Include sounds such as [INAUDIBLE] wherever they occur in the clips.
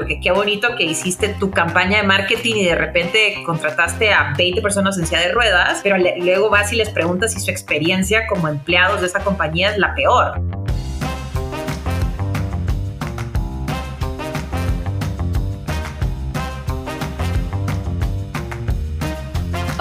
porque qué bonito que hiciste tu campaña de marketing y de repente contrataste a 20 personas en silla de ruedas, pero luego vas y les preguntas si su experiencia como empleados de esa compañía es la peor.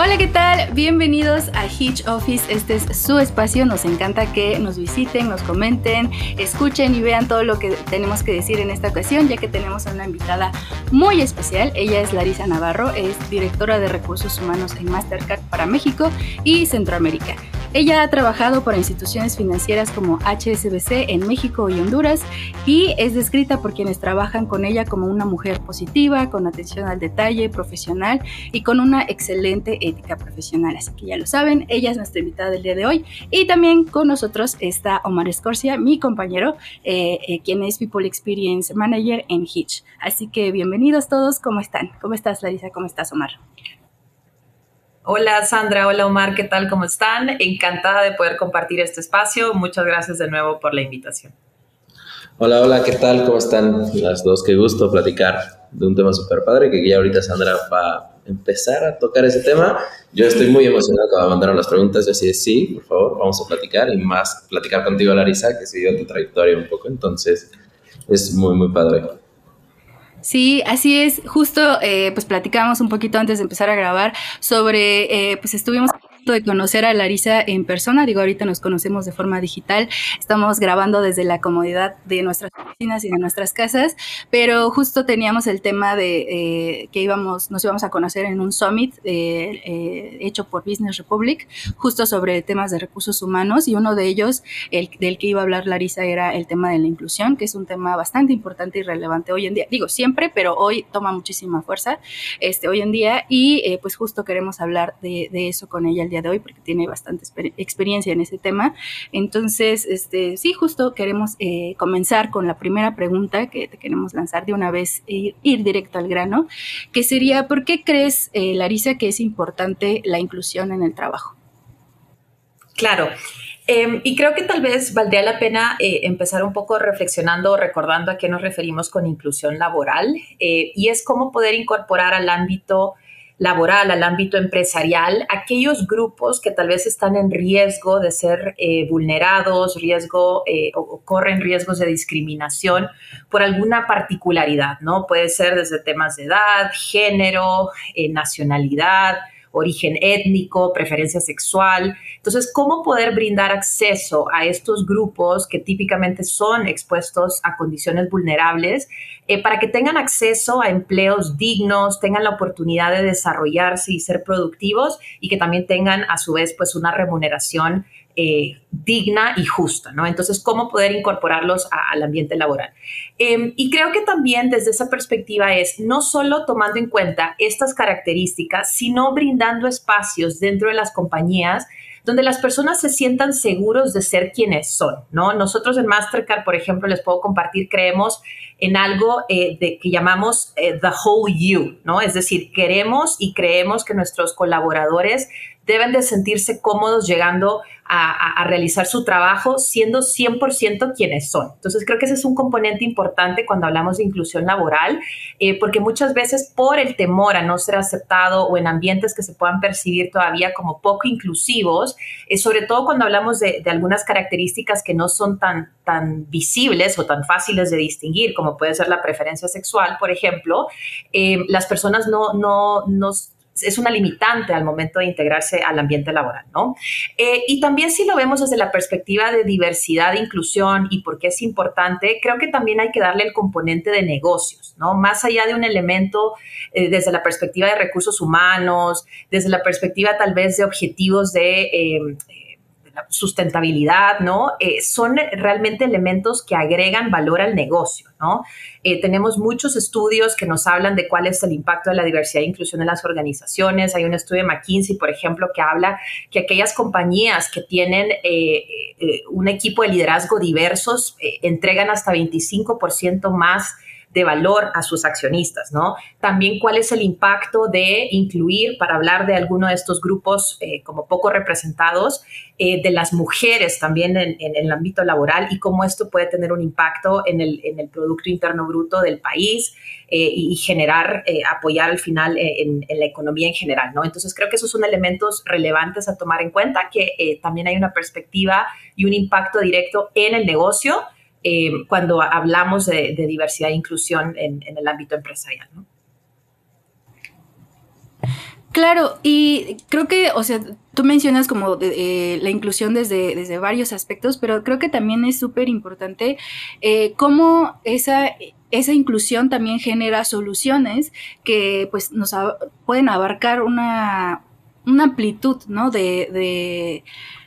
Hola, ¿qué tal? Bienvenidos a Hitch Office. Este es su espacio. Nos encanta que nos visiten, nos comenten, escuchen y vean todo lo que tenemos que decir en esta ocasión, ya que tenemos a una invitada muy especial. Ella es Larisa Navarro, es directora de recursos humanos en Mastercard para México y Centroamérica. Ella ha trabajado para instituciones financieras como HSBC en México y Honduras y es descrita por quienes trabajan con ella como una mujer positiva, con atención al detalle, profesional y con una excelente ética profesional. Así que ya lo saben, ella es nuestra invitada del día de hoy y también con nosotros está Omar Escorcia, mi compañero, eh, eh, quien es People Experience Manager en Hitch. Así que bienvenidos todos, ¿cómo están? ¿Cómo estás, Larisa? ¿Cómo estás, Omar? Hola Sandra, hola Omar, ¿qué tal? ¿Cómo están? Encantada de poder compartir este espacio. Muchas gracias de nuevo por la invitación. Hola, hola, ¿qué tal? ¿Cómo están las dos? Qué gusto platicar de un tema súper padre que ya ahorita Sandra va a empezar a tocar ese tema. Yo estoy muy emocionado cuando mandaron las preguntas. Yo así sí, por favor, vamos a platicar y más platicar contigo, Larisa, que siguió tu trayectoria un poco. Entonces, es muy, muy padre. Sí, así es. Justo, eh, pues platicábamos un poquito antes de empezar a grabar sobre, eh, pues estuvimos de conocer a Larisa en persona. Digo, ahorita nos conocemos de forma digital. Estamos grabando desde la comodidad de nuestras oficinas y de nuestras casas, pero justo teníamos el tema de eh, que íbamos, nos íbamos a conocer en un summit eh, eh, hecho por Business Republic, justo sobre temas de recursos humanos y uno de ellos, el del que iba a hablar Larisa, era el tema de la inclusión, que es un tema bastante importante y relevante hoy en día. Digo, siempre, pero hoy toma muchísima fuerza este, hoy en día y pues justo queremos hablar de, de eso con ella el día de hoy porque tiene bastante experiencia en ese tema. Entonces, este, sí, justo queremos eh, comenzar con la primera pregunta que te queremos lanzar de una vez, e ir, directo al grano, que sería, ¿por qué crees, eh, Larisa, que es importante la inclusión en el trabajo? Claro. Em, y creo que tal vez valdría la pena eh, empezar un poco reflexionando, recordando a qué nos referimos con inclusión laboral, y es cómo poder incorporar al ámbito laboral, al ámbito empresarial, aquellos grupos que tal vez están en riesgo de ser eh, vulnerados, riesgo eh, o, corren riesgos de discriminación por alguna particularidad, ¿no? Puede ser desde temas de edad, género, eh, nacionalidad, origen étnico, preferencia sexual. Entonces, ¿cómo poder brindar acceso a estos grupos que típicamente son expuestos a condiciones vulnerables eh, para que tengan acceso a empleos dignos, tengan la oportunidad de desarrollarse y ser productivos y que también tengan a su vez pues una remuneración eh, digna y justa, ¿no? Entonces, ¿cómo poder incorporarlos al ambiente laboral? Em, y creo que también desde esa perspectiva es no solo tomando en cuenta estas características, sino brindando espacios dentro de las compañías donde las personas se sientan seguros de ser quienes son, ¿no? Nosotros en Mastercard, por ejemplo, les puedo compartir, creemos en algo eh, de, que llamamos eh, the whole you, ¿no? Es decir, queremos y creemos que nuestros colaboradores deben de sentirse cómodos llegando a, realizar su trabajo siendo 100% quienes son. Entonces creo que ese es un componente importante cuando hablamos de inclusión laboral, eh, porque muchas veces por el temor a no ser aceptado o en ambientes que se puedan percibir todavía como poco inclusivos, eh, sobre todo cuando hablamos de, algunas características que no son tan, tan visibles o tan fáciles de distinguir, como puede ser la preferencia sexual, por ejemplo, eh, las personas no, no, no es una limitante al momento de integrarse al ambiente laboral, ¿no? Eh, y también si lo vemos desde la perspectiva de diversidad e inclusión y por qué es importante, creo que también hay que darle el componente de negocios, ¿no? Más allá de un elemento eh, desde la perspectiva de recursos humanos, desde la perspectiva tal vez de objetivos de... Eh, sustentabilidad, ¿no? Eh, son realmente elementos que agregan valor al negocio, ¿no? Eh, tenemos muchos estudios que nos hablan de cuál es el impacto de la diversidad e inclusión en las organizaciones. Hay un estudio de McKinsey, por ejemplo, que habla que aquellas compañías que tienen eh, un equipo de liderazgo diversos entregan hasta 25% más de valor a sus accionistas, ¿no? También cuál es el impacto de incluir, para hablar de alguno de estos grupos eh, como poco representados, eh, de las mujeres también en, el ámbito laboral y cómo esto puede tener un impacto en el, Producto Interno Bruto del país eh, y, generar, apoyar al final en, la economía en general, ¿no? Entonces creo que esos son elementos relevantes a tomar en cuenta, que también hay una perspectiva y un impacto directo en el negocio eh, cuando hablamos de, diversidad e inclusión en, el ámbito empresarial. Claro, y creo que, o sea, tú mencionas como eh, la inclusión desde, desde varios aspectos, pero creo que también es súper importante eh, cómo esa, esa inclusión también genera soluciones que pues nos pueden abarcar una, una amplitud, ¿no? de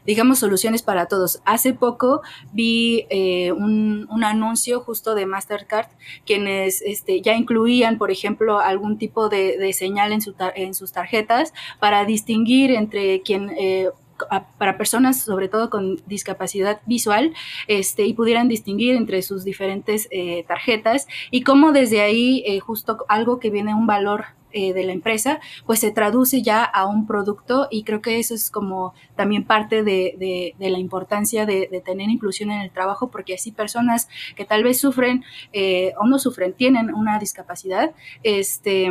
digamos, soluciones para todos. Hace poco vi eh, un, anuncio justo de Mastercard, quienes este, ya incluían, por ejemplo, algún tipo de, señal en, su en, sus tarjetas para distinguir entre quien... Eh, para personas sobre todo con discapacidad visual este, y pudieran distinguir entre sus diferentes eh, tarjetas y cómo desde ahí justo algo que viene un valor eh, de la empresa, pues se traduce ya a un producto y creo que eso es como también parte de, la importancia de, tener inclusión en el trabajo, porque así personas que tal vez sufren eh, o no sufren, tienen una discapacidad, este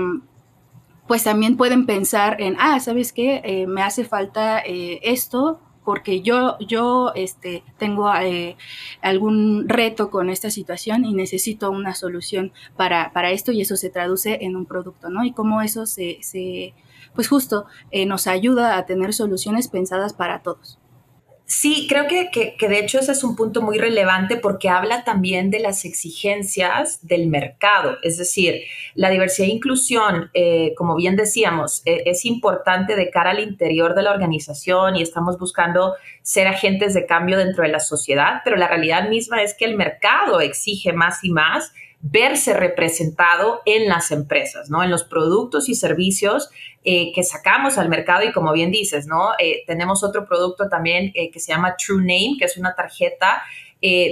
pues también pueden pensar en, ah, ¿sabes qué? Eh, me hace falta esto, porque yo, yo este, tengo eh, algún reto con esta situación y necesito una solución para, para, esto y eso se traduce en un producto, ¿no? Y cómo eso se, se pues justo eh, nos ayuda a tener soluciones pensadas para todos. Sí, creo que, que, de hecho ese es un punto muy relevante porque habla también de las exigencias del mercado. Es decir, la diversidad e inclusión, eh, como bien decíamos, e, es importante de cara al interior de la organización y estamos buscando ser agentes de cambio dentro de la sociedad, pero la realidad misma es que el mercado exige más y más verse representado en las empresas, ¿no? En los productos y servicios eh, que sacamos al mercado y como bien dices, ¿no? Eh, tenemos otro producto también eh, que se llama True Name, que es una tarjeta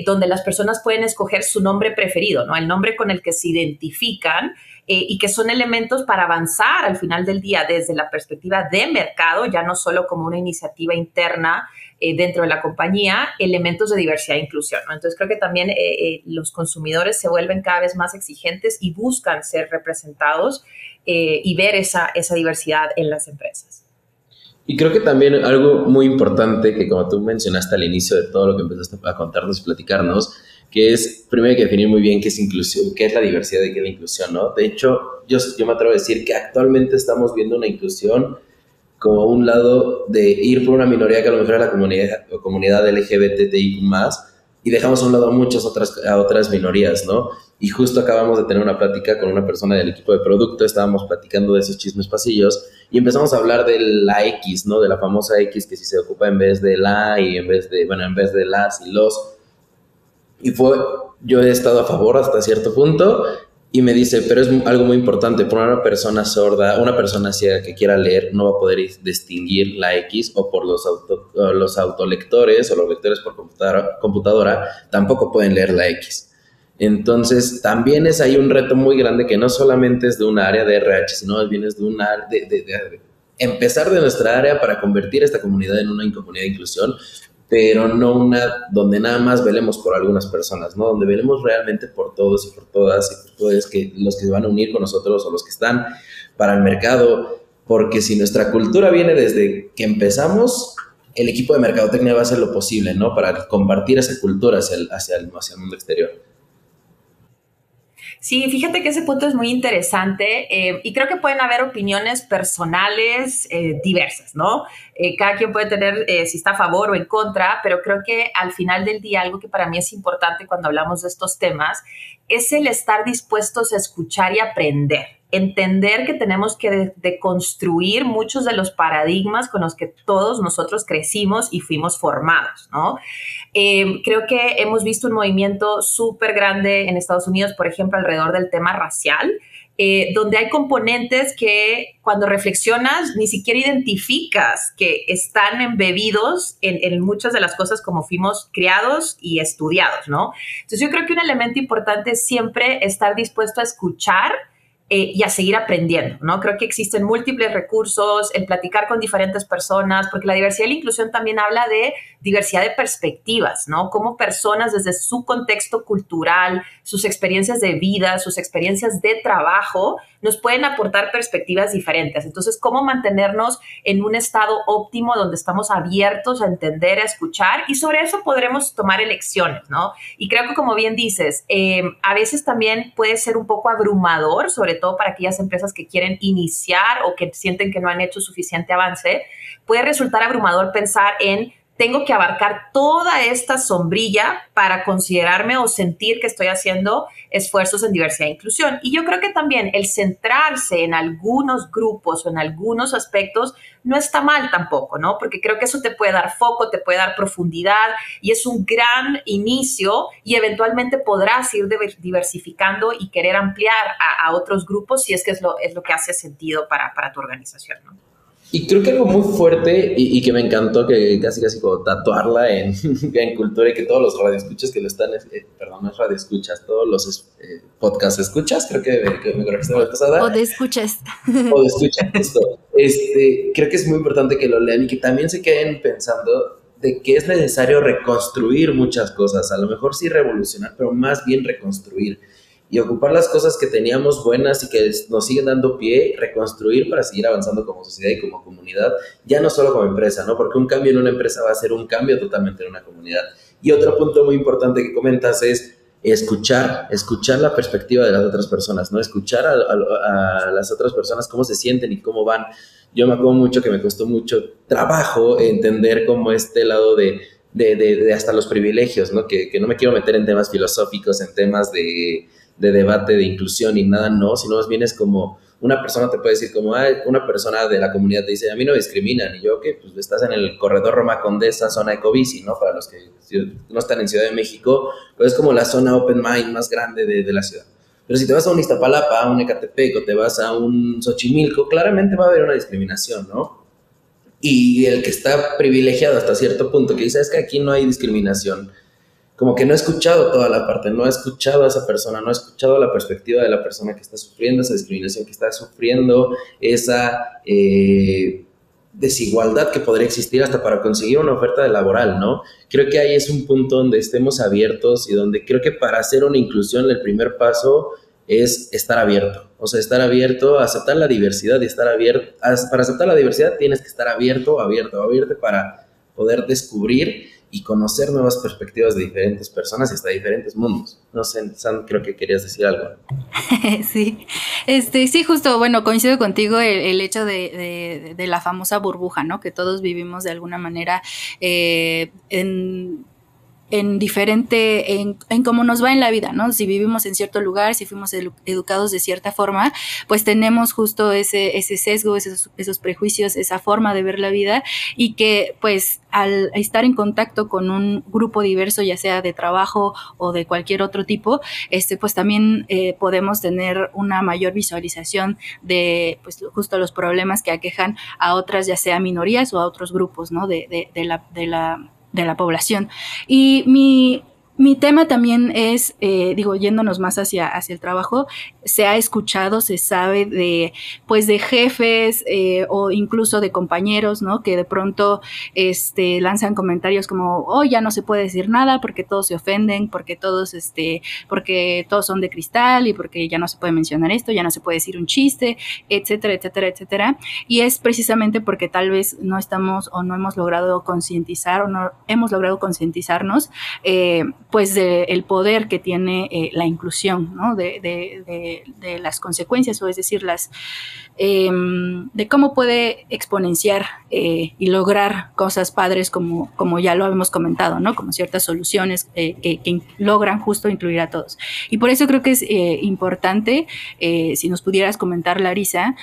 donde las personas pueden escoger su nombre preferido, ¿no? El nombre con el que se identifican y que son elementos para avanzar al final del día desde la perspectiva de mercado, ya no solo como una iniciativa interna eh, dentro de la compañía elementos de diversidad e inclusión. Entonces creo que también eh, eh, los consumidores se vuelven cada vez más exigentes y buscan ser representados y ver esa, esa diversidad en las empresas. Y creo que también algo muy importante que como tú mencionaste al inicio de todo lo que empezaste a contarnos y platicarnos, que es primero hay que definir muy bien qué es inclusión, qué es la diversidad y qué es la inclusión, ¿no? De hecho, yo, yo me atrevo a decir que actualmente estamos viendo una inclusión como un lado de ir por una minoría que a lo mejor es la comunidad, comunidad LGBTI más y dejamos a un lado a muchas otras, a otras minorías, ¿no? Y justo acabamos de tener una plática con una persona del equipo de producto, estábamos platicando de esos chismes pasillos y empezamos a hablar de la X, ¿no? De la famosa X que si se ocupa en vez de la y en vez de, bueno, en vez de las y los. Y fue, yo he estado a favor hasta cierto punto y me dice, pero es algo muy importante, por una persona sorda, una persona ciega que quiera leer, no va a poder distinguir la X o por los, auto, los autolectores o los lectores por computadora, tampoco pueden leer la X. Entonces, también es ahí un reto muy grande que no solamente es de una área de RH, sino bien es de una de, de, de, empezar de nuestra área para convertir esta comunidad en una comunidad de inclusión, pero no una donde nada más velemos por algunas personas, ¿no? Donde velemos realmente por todos y por todas y por todos que los que se van a unir con nosotros o los que están para el mercado, porque si nuestra cultura viene desde que empezamos, el equipo de mercadotecnia va a hacer lo posible, ¿no? Para compartir esa cultura hacia hacia el, hacia el mundo exterior. Sí, fíjate que ese punto es muy interesante eh, y creo que pueden haber opiniones personales eh, diversas, ¿no? Eh, cada quien puede tener si está a favor o en contra, pero creo que al final del día algo que para mí es importante cuando hablamos de estos temas es el estar dispuestos a escuchar y aprender entender que tenemos que deconstruir muchos de los paradigmas con los que todos nosotros crecimos y fuimos formados, ¿no? Eh, creo que hemos visto un movimiento súper grande en Estados Unidos, por ejemplo, alrededor del tema racial. eh, donde hay componentes que cuando reflexionas ni siquiera identificas que están embebidos en, en, muchas de las cosas como fuimos criados y estudiados, ¿no? Entonces yo creo que un elemento importante es siempre estar dispuesto a escuchar eh, y a seguir aprendiendo, ¿no? Creo que existen múltiples recursos, el platicar con diferentes personas, porque la diversidad y la inclusión también habla de diversidad de perspectivas, ¿no? Cómo personas desde su contexto cultural, sus experiencias de vida, sus experiencias de trabajo, nos pueden aportar perspectivas diferentes. Entonces, cómo mantenernos en un estado óptimo donde estamos abiertos a entender, a escuchar y sobre eso podremos tomar elecciones, ¿no? Y creo que como bien dices, eh, a veces también puede ser un poco abrumador, sobre todo para aquellas empresas que quieren iniciar o que sienten que no han hecho suficiente avance, puede resultar abrumador pensar en tengo que abarcar toda esta sombrilla para considerarme o sentir que estoy haciendo esfuerzos en diversidad e inclusión. Y yo creo que también el centrarse en algunos grupos o en algunos aspectos no está mal tampoco, ¿no? Porque creo que eso te puede dar foco, te puede dar profundidad y es un gran inicio y eventualmente podrás ir diversificando y querer ampliar a, otros grupos si es que es lo, es lo que hace sentido para, para tu organización, ¿no? Y creo que algo muy fuerte y, que me encantó que casi casi como tatuarla en, [LAUGHS] en, cultura y que todos los radioescuchas que lo están, eh, perdón, no es radioescuchas, todos los eh, podcasts escuchas, creo que, que me corregiste la pasada. O de escuchas. O de escuchas, [LAUGHS] esto. Este, creo que es muy importante que lo lean y que también se queden pensando de que es necesario reconstruir muchas cosas, a lo mejor sí revolucionar, pero más bien reconstruir y ocupar las cosas que teníamos buenas y que nos siguen dando pie, reconstruir para seguir avanzando como sociedad y como comunidad, ya no solo como empresa, ¿no? Porque un cambio en una empresa va a ser un cambio totalmente en una comunidad. Y otro punto muy importante que comentas es escuchar, escuchar la perspectiva de las otras personas, ¿no? Escuchar a, las otras personas cómo se sienten y cómo van. Yo me acuerdo mucho que me costó mucho trabajo entender cómo este lado de, de, de, hasta los privilegios, ¿no? Que, que no me quiero meter en temas filosóficos, en temas de de debate, de inclusión y nada, no, sino más bien es como una persona te puede decir como, una persona de la comunidad te dice, a mí no me discriminan, y yo, que pues estás en el corredor Roma Condesa, zona Ecobici, ¿no? Para los que no están en Ciudad de México, pues es como la zona open mind más grande de, la ciudad. Pero si te vas a un Iztapalapa, a un Ecatepec o te vas a un Xochimilco, claramente va a haber una discriminación, ¿no? Y el que está privilegiado hasta cierto punto, que dice, es que aquí no hay discriminación, como que no he escuchado toda la parte, no he escuchado a esa persona, no he escuchado la perspectiva de la persona que está sufriendo esa discriminación, que está sufriendo esa eh, desigualdad que podría existir hasta para conseguir una oferta de laboral, ¿no? Creo que ahí es un punto donde estemos abiertos y donde creo que para hacer una inclusión el primer paso es estar abierto, o sea, estar abierto aceptar la diversidad y estar abierto, para aceptar la diversidad tienes que estar abierto, abierto, abierto para poder descubrir y conocer nuevas perspectivas de diferentes personas y hasta diferentes mundos. No sé, Sam, creo que querías decir algo. [LAUGHS] sí, este, sí, justo, bueno, coincido contigo el, hecho de, de, la famosa burbuja, ¿no? Que todos vivimos de alguna manera eh, en en diferente, en, en, cómo nos va en la vida, ¿no? Si vivimos en cierto lugar, si fuimos educados de cierta forma, pues tenemos justo ese, ese sesgo, esos, esos, prejuicios, esa forma de ver la vida y que pues al estar en contacto con un grupo diverso, ya sea de trabajo o de cualquier otro tipo, este, pues también eh, podemos tener una mayor visualización de pues justo los problemas que aquejan a otras, ya sea minorías o a otros grupos, ¿no? De, de, de la, de la de la población. Y mi, mi tema también es, eh, digo, yéndonos más hacia, hacia el trabajo, se ha escuchado, se sabe de, pues, de jefes eh, o incluso de compañeros, ¿no? Que de pronto este, lanzan comentarios como, oh, ya no se puede decir nada porque todos se ofenden, porque todos, este, porque todos son de cristal y porque ya no se puede mencionar esto, ya no se puede decir un chiste, etcétera, etcétera, etcétera. Y es precisamente porque tal vez no estamos o no hemos logrado concientizar o no hemos logrado concientizarnos. Eh, pues del poder que tiene eh, la inclusión, ¿no? De, de, de, las consecuencias, o es decir, las, em, de cómo puede exponenciar eh, y lograr cosas padres como, como ya lo hemos comentado, ¿no? Como ciertas soluciones eh, que, que, logran justo incluir a todos. Y por eso creo que es importante, si nos pudieras comentar, Larisa,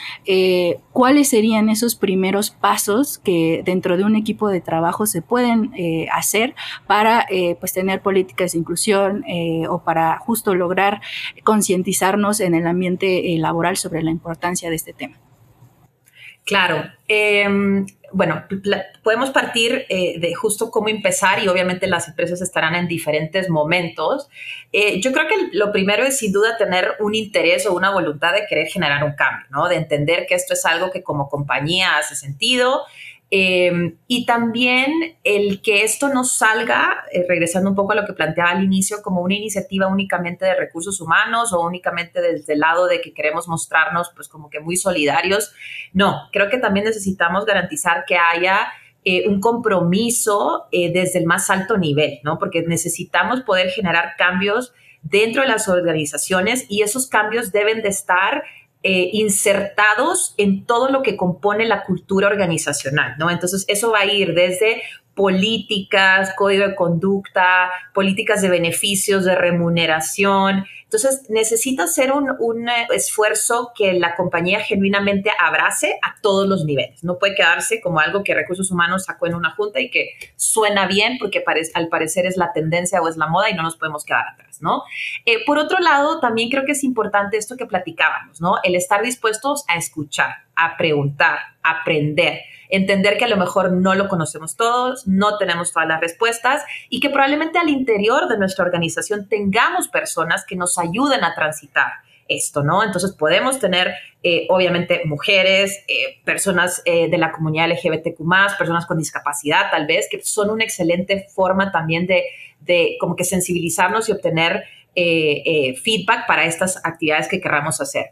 cuáles serían esos primeros pasos que dentro de un equipo de trabajo se pueden hacer para pues tener políticas de inclusión eh, o para justo lograr concientizarnos en el ambiente eh, laboral sobre la importancia de este tema? Claro. Em, bueno, podemos partir eh, de justo cómo empezar y obviamente las empresas estarán en diferentes momentos. Yo creo que lo primero es sin duda tener un interés o una voluntad de querer generar un cambio, ¿no? De entender que esto es algo que como compañía hace sentido Em, y también el que esto no salga, eh, regresando un poco a lo que planteaba al inicio, como una iniciativa únicamente de recursos humanos o únicamente desde el lado de que queremos mostrarnos pues como que muy solidarios. No, creo que también necesitamos garantizar que haya eh, un compromiso eh, desde el más alto nivel, ¿no? Porque necesitamos poder generar cambios dentro de las organizaciones y esos cambios deben de estar eh, insertados en todo lo que compone la cultura organizacional, ¿no? Entonces, eso va a ir desde políticas, código de conducta, políticas de beneficios, de remuneración. Entonces, necesita hacer un, eh, esfuerzo que la compañía genuinamente abrace a todos los niveles. No puede quedarse como algo que recursos humanos sacó en una junta y que suena bien porque al parecer es la tendencia o es la moda y no nos podemos quedar atrás, ¿no? Eh, por otro lado, también creo que es importante esto que platicábamos, ¿no? El estar dispuestos a escuchar, a preguntar, a aprender entender que a lo mejor no lo conocemos todos, no tenemos todas las respuestas y que probablemente al interior de nuestra organización tengamos personas que nos ayuden a transitar esto, ¿no? Entonces podemos tener, eh, obviamente, mujeres, eh, personas eh, de la comunidad LGBTQ, personas con discapacidad, tal vez, que son una excelente forma también de, de como que sensibilizarnos y obtener feedback para estas actividades que querramos hacer.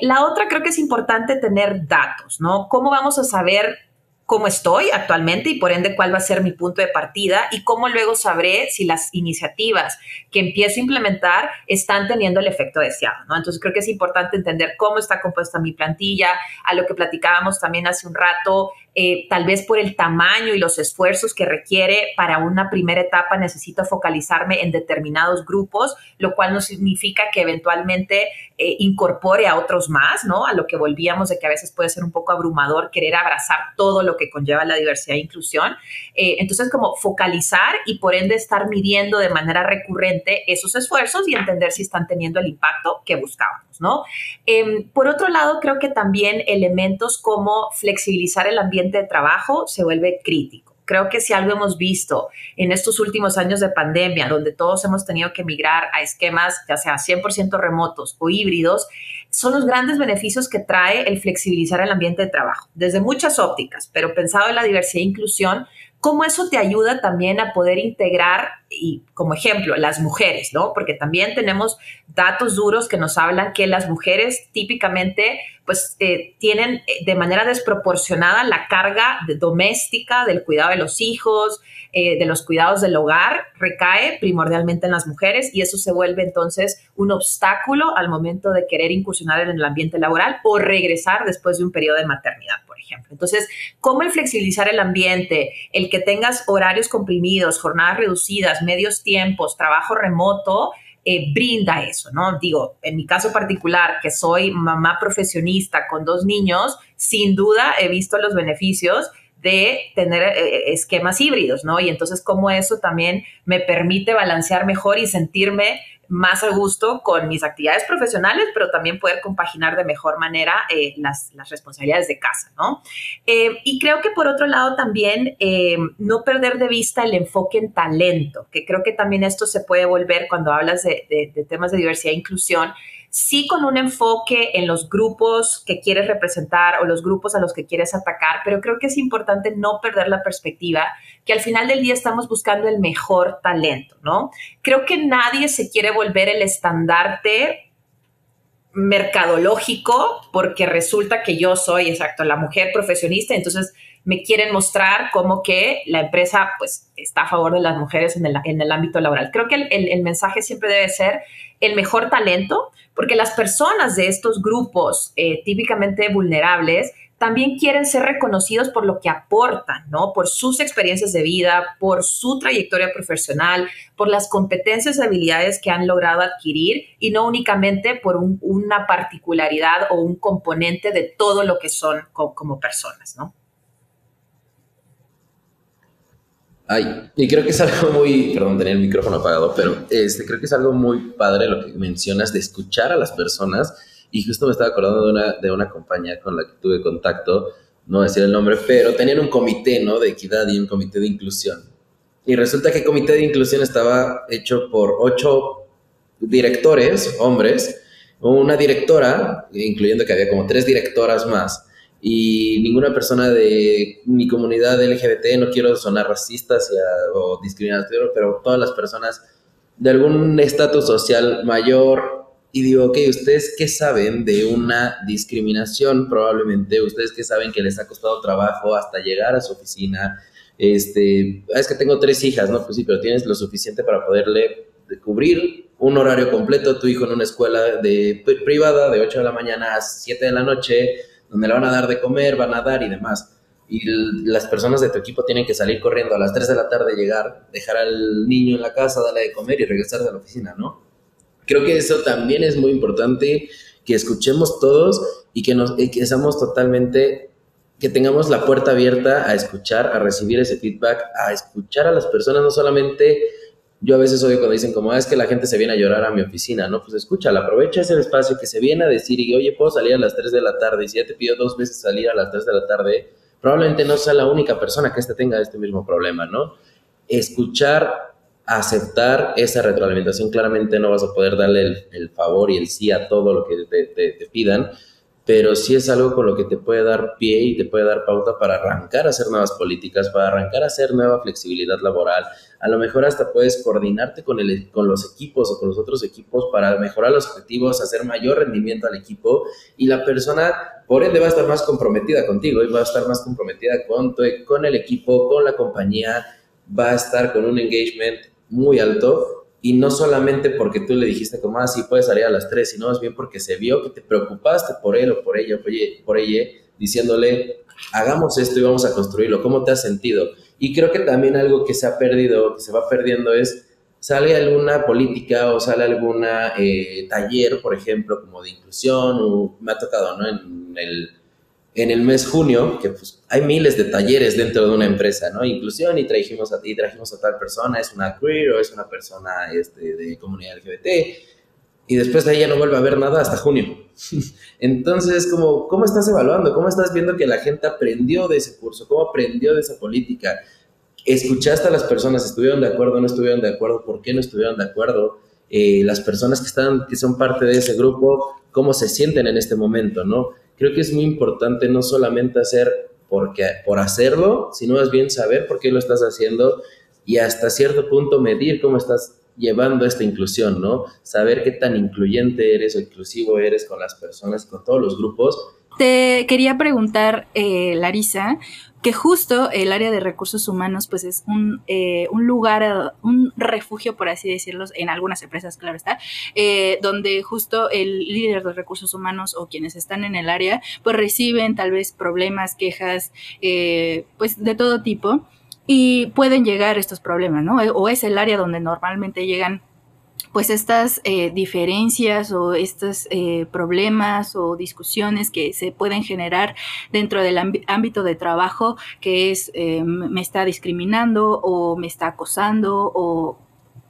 la otra creo que es importante tener datos, ¿no? ¿Cómo vamos a saber cómo estoy actualmente y por ende cuál va a ser mi punto de partida y cómo luego sabré si las iniciativas que empiezo a implementar están teniendo el efecto deseado, ¿no? Entonces creo que es importante entender cómo está compuesta mi plantilla, a lo que platicábamos también hace un rato, eh, tal vez por el tamaño y los esfuerzos que requiere para una primera etapa necesito focalizarme en determinados grupos, lo cual no significa que eventualmente eh, incorpore a otros más, ¿no? A lo que volvíamos de que a veces puede ser un poco abrumador querer abrazar todo lo que conlleva la diversidad e inclusión. Eh, entonces, como focalizar y por ende estar midiendo de manera recurrente esos esfuerzos y entender si están teniendo el impacto que buscábamos, ¿no? Em, por otro lado, creo que también elementos como flexibilizar el ambiente de trabajo se vuelve crítico. Creo que si algo hemos visto en estos últimos años de pandemia, donde todos hemos tenido que migrar a esquemas, ya sea 100% remotos o híbridos, son los grandes beneficios que trae el flexibilizar el ambiente de trabajo, desde muchas ópticas, pero pensado en la diversidad e inclusión, cómo eso te ayuda también a poder integrar, y como ejemplo, las mujeres, ¿no? Porque también tenemos datos duros que nos hablan que las mujeres típicamente pues eh, tienen eh, de manera desproporcionada la carga doméstica del cuidado de los hijos, eh, de los cuidados del hogar, recae primordialmente en las mujeres y eso se vuelve entonces un obstáculo al momento de querer incursionar en el ambiente laboral o regresar después de un periodo de maternidad, por ejemplo. Entonces, ¿cómo el flexibilizar el ambiente, el que tengas horarios comprimidos, jornadas reducidas, medios tiempos, trabajo remoto, eh, brinda eso, ¿no? Digo, en mi caso particular, que soy mamá profesionista con dos niños, sin duda he visto los beneficios de tener eh, esquemas híbridos, ¿no? Y entonces cómo eso también me permite balancear mejor y sentirme más a gusto con mis actividades profesionales, pero también poder compaginar de mejor manera eh, las, responsabilidades de casa, ¿no? Eh, y creo que por otro lado también eh, no perder de vista el enfoque en talento, que creo que también esto se puede volver cuando hablas de, de temas de diversidad e inclusión, sí con un enfoque en los grupos que quieres representar o los grupos a los que quieres atacar, pero creo que es importante no perder la perspectiva que al final del día estamos buscando el mejor talento, ¿no? Creo que nadie se quiere volver el estandarte mercadológico porque resulta que yo soy, exacto, la mujer profesionista, entonces me quieren mostrar como que la empresa pues está a favor de las mujeres en el, ámbito laboral. Creo que el, mensaje siempre debe ser el mejor talento, porque las personas de estos grupos eh, típicamente vulnerables también quieren ser reconocidos por lo que aportan, ¿no? Por sus experiencias de vida, por su trayectoria profesional, por las competencias y habilidades que han logrado adquirir y no únicamente por una particularidad o un componente de todo lo que son como personas, ¿no? Ay, y creo que es algo muy, perdón, tenía el micrófono apagado, pero este, creo que es algo muy padre lo que mencionas de escuchar a las personas. Y justo me estaba acordando de una, de una compañía con la que tuve contacto, no voy a decir el nombre, pero tenían un comité, ¿no? De equidad y un comité de inclusión. Y resulta que el comité de inclusión estaba hecho por ocho directores, hombres, una directora, incluyendo que había como tres directoras más, y ninguna persona de mi comunidad LGBT, no quiero sonar racista o discriminatorio, pero todas las personas de algún estatus social mayor. Y digo, ok, ¿ustedes qué saben de una discriminación? Probablemente, ¿ustedes qué saben que les ha costado trabajo hasta llegar a su oficina? Este, ah, es que tengo tres hijas, ¿no? Pues sí, pero tienes lo suficiente para poderle cubrir un horario completo tu hijo en una escuela de, privada de 8 de la mañana a 7 de la noche, donde le van a dar de comer, van a dar y demás. Y las personas de tu equipo tienen que salir corriendo a las 3 de la tarde, llegar, dejar al niño en la casa, darle de comer y regresar de la oficina, ¿no? Creo que eso también es muy importante, que escuchemos todos y que, nos, totalmente, que tengamos la puerta abierta a escuchar, a recibir ese feedback, a escuchar a las personas, no solamente yo a veces odio cuando dicen como, ah, es que la gente se viene a llorar a mi oficina, ¿no? Pues escúchala, aprovecha ese espacio que se viene a decir y, oye, puedo salir a las 3 de la tarde y si ya te pido dos veces salir a las 3 de la tarde, probablemente no sea la única persona que este tenga este mismo problema, ¿no? Escuchar, aceptar esa retroalimentación, claramente no vas a poder darle el, favor y el sí a todo lo que te, te pidan, pero sí es algo con lo que te puede dar pie y te puede dar pauta para arrancar a hacer nuevas políticas, para arrancar a hacer nueva flexibilidad laboral. A lo mejor hasta puedes coordinarte con, el, con los equipos o con los otros equipos para mejorar los objetivos, hacer mayor rendimiento al equipo y la persona, por ende, va a estar más comprometida contigo y va a estar más comprometida con, con el equipo, con la compañía, va a estar con un engagement muy alto y no solamente porque tú le dijiste como, ah, sí, puedes salir a las 3, sino más bien porque se vio que te preocupaste por él o por ella, por ella, diciéndole, hagamos esto y vamos a construirlo, ¿cómo te has sentido? Y creo que también algo que se ha perdido, que se va perdiendo es, sale alguna política o sale alguna eh, taller, por ejemplo, como de inclusión, o me ha tocado, ¿no? En el en el mes junio, que pues hay miles de talleres dentro de una empresa, ¿no? Inclusión y trajimos a ti, trajimos a tal persona, es una queer o es una persona este, de comunidad LGBT, y después de ahí ya no vuelve a ver nada hasta junio. [LAUGHS] Entonces, como, ¿cómo estás evaluando? ¿Cómo estás viendo que la gente aprendió de ese curso? ¿Cómo aprendió de esa política? ¿Escuchaste a las personas? ¿Estuvieron de acuerdo? ¿No estuvieron de acuerdo? ¿Por qué no estuvieron de acuerdo? Eh, las personas que, están, que son parte de ese grupo, ¿cómo se sienten en este momento, no? Creo que es muy importante no solamente hacer porque, por hacerlo, sino más bien saber por qué lo estás haciendo y hasta cierto punto medir cómo estás llevando esta inclusión, ¿no? Saber qué tan incluyente eres o inclusivo eres con las personas, con todos los grupos. Te quería preguntar, eh, Larisa, que justo el área de recursos humanos pues es un, eh, un lugar, un refugio, por así decirlo, en algunas empresas, claro está, eh, donde justo el líder de recursos humanos o quienes están en el área pues reciben tal vez problemas, quejas, eh, pues de todo tipo y pueden llegar estos problemas, ¿no? O es el área donde normalmente llegan pues estas eh, diferencias o estos eh, problemas o discusiones que se pueden generar dentro del ámbito de trabajo, que es eh, me está discriminando o me está acosando o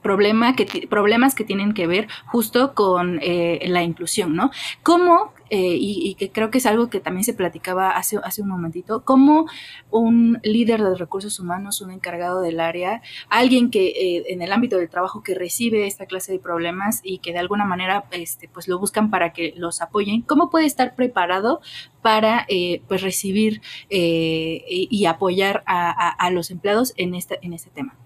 problema que, problemas que tienen que ver justo con la inclusión, ¿no? ¿Cómo eh, y, que creo que es algo que también se platicaba hace, hace un momentito, como un líder de recursos humanos, un encargado del área, alguien que eh, en el ámbito del trabajo que recibe esta clase de problemas y que de alguna manera este, pues lo buscan para que los apoyen, ¿cómo puede estar preparado para eh, pues recibir y, apoyar a, los empleados en este, en este tema?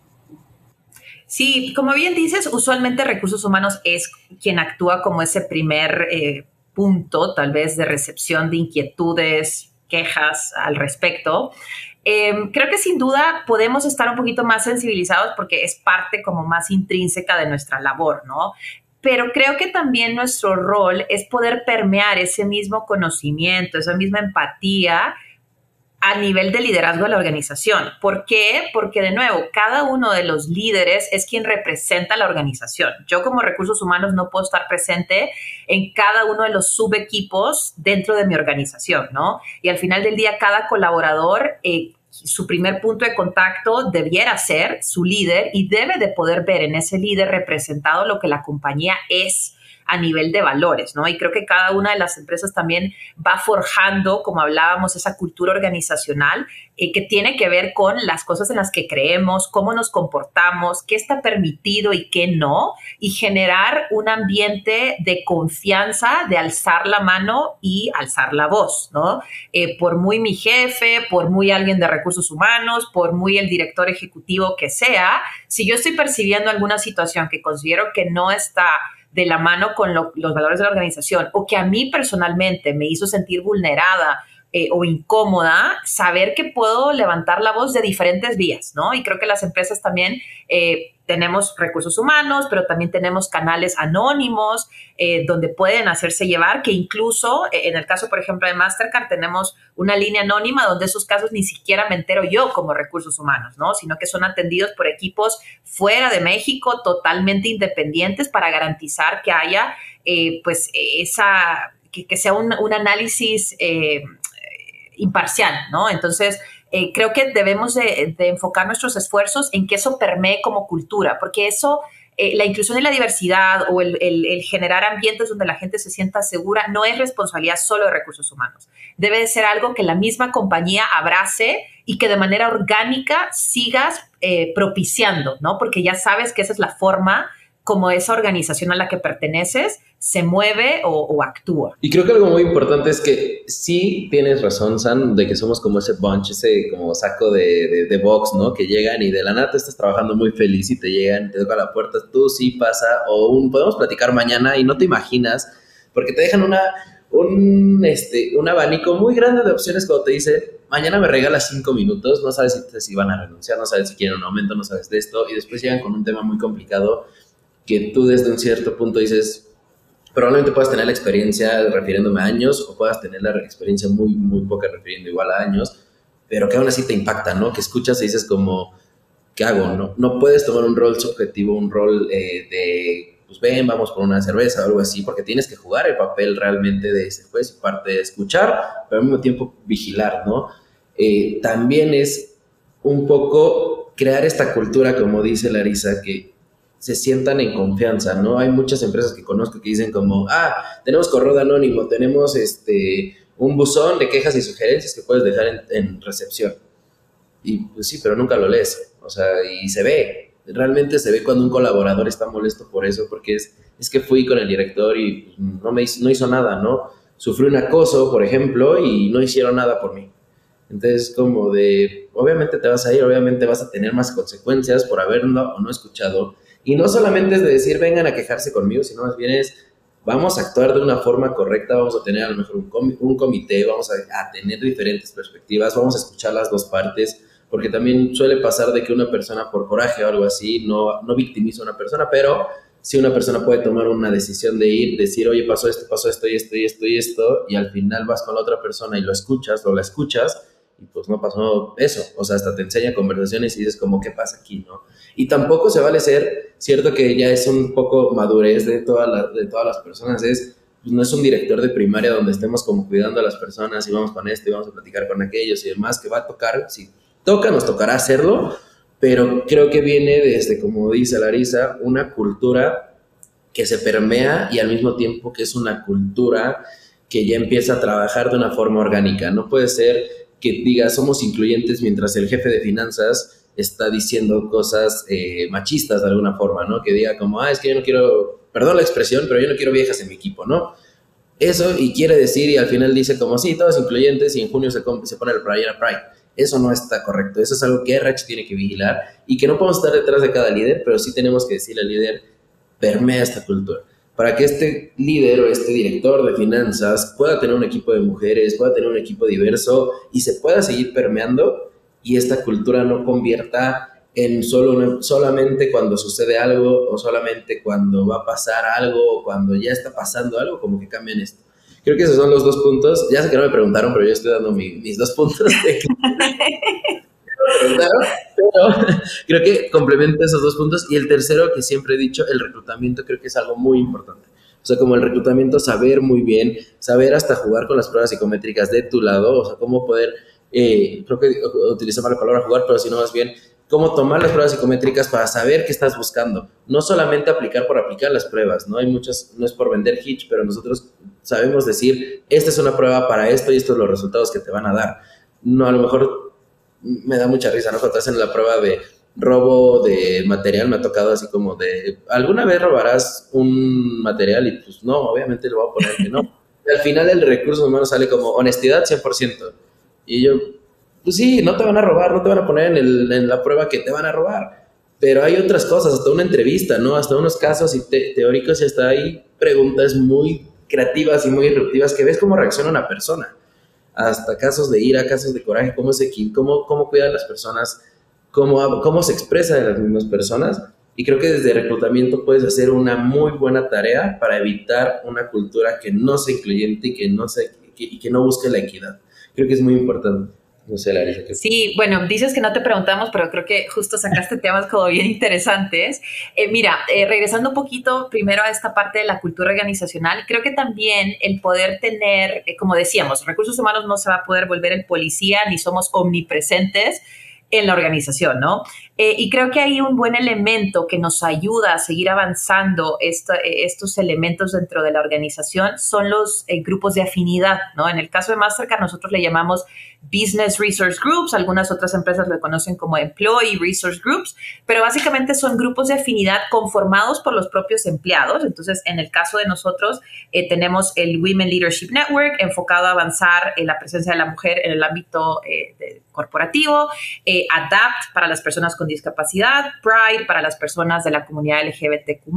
Sí, como bien dices, usualmente recursos humanos es quien actúa como ese primer punto tal vez de recepción de inquietudes, quejas al respecto. Em, creo que sin duda podemos estar un poquito más sensibilizados porque es parte como más intrínseca de nuestra labor, ¿no? Pero creo que también nuestro rol es poder permear ese mismo conocimiento, esa misma empatía a nivel de liderazgo de la organización. ¿Por qué? Porque de nuevo, cada uno de los líderes es quien representa la organización. Yo como recursos humanos no puedo estar presente en cada uno de los subequipos dentro de mi organización, ¿no? Y al final del día, cada colaborador... Eh, su primer punto de contacto debiera ser su líder y debe de poder ver en ese líder representado lo que la compañía es a nivel de valores, ¿no? Y creo que cada una de las empresas también va forjando, como hablábamos, esa cultura organizacional eh, que tiene que ver con las cosas en las que creemos, cómo nos comportamos, qué está permitido y qué no, y generar un ambiente de confianza, de alzar la mano y alzar la voz, ¿no? Eh, por muy mi jefe, por muy alguien de recursos humanos, por muy el director ejecutivo que sea, si yo estoy percibiendo alguna situación que considero que no está de la mano con los valores de la organización o que a mí personalmente me hizo sentir vulnerada eh, o incómoda, saber que puedo levantar la voz de diferentes vías, ¿no? Y creo que las empresas también eh, tenemos recursos humanos, pero también tenemos canales anónimos eh, donde pueden hacerse llevar, que incluso en el caso, por ejemplo, de Mastercard, tenemos una línea anónima donde esos casos ni siquiera me entero yo como recursos humanos, ¿no? Sino que son atendidos por equipos fuera de México, totalmente independientes, para garantizar que haya, pues, esa, que, sea un análisis imparcial, ¿no? Entonces, eh, creo que debemos de, enfocar nuestros esfuerzos en que eso permee como cultura, porque eso, eh, la inclusión y la diversidad o el, generar ambientes donde la gente se sienta segura no es responsabilidad solo de recursos humanos. Debe de ser algo que la misma compañía abrace y que de manera orgánica sigas eh, propiciando, ¿no? Porque ya sabes que esa es la forma como esa organización a la que perteneces se mueve o, actúa. Y creo que algo muy importante es que sí tienes razón, San, de que somos como ese bunch, ese como saco de, de, box, ¿no? Que llegan y de la nada estás trabajando muy feliz y te llegan, te toca la puerta, tú sí pasa, o un, podemos platicar mañana y no te imaginas, porque te dejan una, un, este, un abanico muy grande de opciones cuando te dice, mañana me regalas cinco minutos, no sabes si, si van a renunciar, no sabes si quieren un aumento, no sabes de esto, y después llegan con un tema muy complicado que tú desde un cierto punto dices, probablemente puedas tener la experiencia refiriéndome a años o puedas tener la experiencia muy, muy poca refiriendo igual a años, pero que aún así te impacta, ¿no? Que escuchas y dices como, ¿qué hago? No, no puedes tomar un rol subjetivo, un rol eh, de, pues ven, vamos por una cerveza o algo así, porque tienes que jugar el papel realmente de ese juez, parte de escuchar, pero al mismo tiempo vigilar, ¿no? Eh, también es un poco crear esta cultura, como dice Larisa, que se sientan en confianza, ¿no? Hay muchas empresas que conozco que dicen como, ah, tenemos correo anónimo, tenemos este, un buzón de quejas y sugerencias que puedes dejar en, recepción. Y pues sí, pero nunca lo lees, o sea, y se ve, realmente se ve cuando un colaborador está molesto por eso, porque es, es que fui con el director y no, me hizo, no hizo nada, ¿no? Sufrí un acoso, por ejemplo, y no hicieron nada por mí. Entonces, como de, obviamente te vas a ir, obviamente vas a tener más consecuencias por haberlo o no escuchado, y no solamente es de decir, vengan a quejarse conmigo, sino más bien es, vamos a actuar de una forma correcta, vamos a tener a lo mejor un, un comité, vamos a, tener diferentes perspectivas, vamos a escuchar las dos partes, porque también suele pasar de que una persona por coraje o algo así no, no victimiza a una persona, pero si una persona puede tomar una decisión de ir, decir, oye, pasó esto, pasó esto y esto y esto y esto, y al final vas con la otra persona y lo escuchas o la escuchas, y pues no pasó eso, o sea, hasta te enseña conversaciones y dices como, ¿qué pasa aquí, no? Y tampoco se vale ser, cierto que ya es un poco madurez de, toda de todas las personas, es, pues no es un director de primaria donde estemos como cuidando a las personas y vamos con esto y vamos a platicar con aquellos y demás, que va a tocar, si toca, nos tocará hacerlo, pero creo que viene desde, como dice Larisa, una cultura que se permea y al mismo tiempo que es una cultura que ya empieza a trabajar de una forma orgánica. No puede ser que diga somos incluyentes mientras el jefe de finanzas está diciendo cosas eh, machistas de alguna forma, ¿no? Que diga como, ah, es que yo no quiero, perdón la expresión, pero yo no quiero viejas en mi equipo, ¿no? Eso y quiere decir y al final dice como, sí, todos incluyentes y en junio se, se pone el Pride Pride. Eso no está correcto, eso es algo que RH tiene que vigilar y que no podemos estar detrás de cada líder, pero sí tenemos que decirle al líder, permea esta cultura para que este líder o este director de finanzas pueda tener un equipo de mujeres, pueda tener un equipo diverso y se pueda seguir permeando y esta cultura no convierta en solo solamente cuando sucede algo o solamente cuando va a pasar algo o cuando ya está pasando algo, como que cambien esto. Creo que esos son los dos puntos. Ya sé que no me preguntaron, pero yo estoy dando mis dos puntos. [LAUGHS] pero creo que complementa esos dos puntos. Y el tercero, que siempre he dicho, el reclutamiento creo que es algo muy importante. O sea, como el reclutamiento, saber muy bien, saber hasta jugar con las pruebas psicométricas de tu lado, o sea, cómo poder eh, creo que utilicé la palabra jugar, pero sino más bien cómo tomar las pruebas psicométricas para saber qué estás buscando. No solamente aplicar por aplicar las pruebas, ¿no? Hay muchas, no es por vender hitch, pero nosotros sabemos decir, esta es una prueba para esto y estos son los resultados que te van a dar. No, a lo mejor me da mucha risa, ¿no? Cuando hacen la prueba de robo de material, me ha tocado así como de, ¿alguna vez robarás un material? Y pues no, obviamente le voy a poner que no. [LAUGHS] Al final el recurso humano sale como honestidad 100%. Y yo, pues sí, no te van a robar, no te van a poner en, la prueba que te van a robar. Pero hay otras cosas, hasta una entrevista, ¿no? Hasta unos casos y teóricos y hasta hay preguntas muy creativas y muy disruptivas que ves cómo reacciona una persona. Hasta casos de ira, casos de coraje, cómo se cómo, cómo cuidan las personas, cómo, cómo se expresa de las mismas personas. Y creo que desde reclutamiento puedes hacer una muy buena tarea para evitar una cultura que no sea incluyente y que no, se, y que no busque la equidad. Creo que es muy importante. Sí, bueno, dices que no te preguntamos, pero creo que justo sacaste temas como bien interesantes. Eh, mira, eh, regresando un poquito primero a esta parte de la cultura organizacional, creo que también el poder tener, eh, como decíamos, recursos humanos no se va a poder volver el policía ni somos omnipresentes en la organización, ¿no? Y creo que hay un buen elemento que nos ayuda a seguir avanzando estos elementos dentro de la organización son los grupos de afinidad, ¿no? En el caso de Mastercard nosotros le llamamos Business Resource Groups, algunas otras empresas lo conocen como Employee Resource Groups, pero básicamente son grupos de afinidad conformados por los propios empleados. Entonces, en el caso de nosotros, eh, tenemos el Women Leadership Network enfocado a avanzar en la presencia de la mujer en el ámbito eh, corporativo, eh, ADAPT para las personas con discapacidad, Pride para las personas de la comunidad LGBTQ+,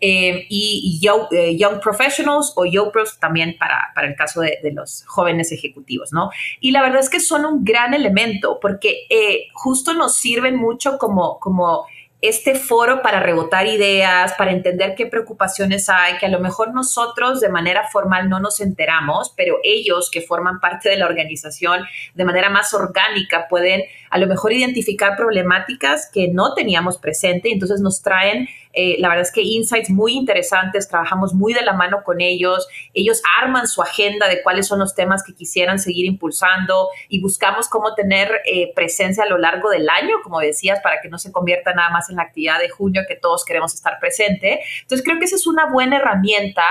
y young, Professionals o YoPros también para, para el caso de, de los jóvenes ejecutivos, ¿no? Y la verdad es que son un gran elemento porque eh, justo nos sirven mucho como, como este foro para rebotar ideas, para entender qué preocupaciones hay, que a lo mejor nosotros de manera formal no nos enteramos, pero ellos que forman parte de la organización de manera más orgánica pueden a lo mejor identificar problemáticas que no teníamos presente y entonces nos traen eh, la verdad es que insights muy interesantes, trabajamos muy de la mano con ellos, ellos arman su agenda de cuáles son los temas que quisieran seguir impulsando y buscamos cómo tener eh, presencia a lo largo del año, como decías, para que no se convierta nada más en la actividad de junio que todos queremos estar presente. Entonces creo que esa es una buena herramienta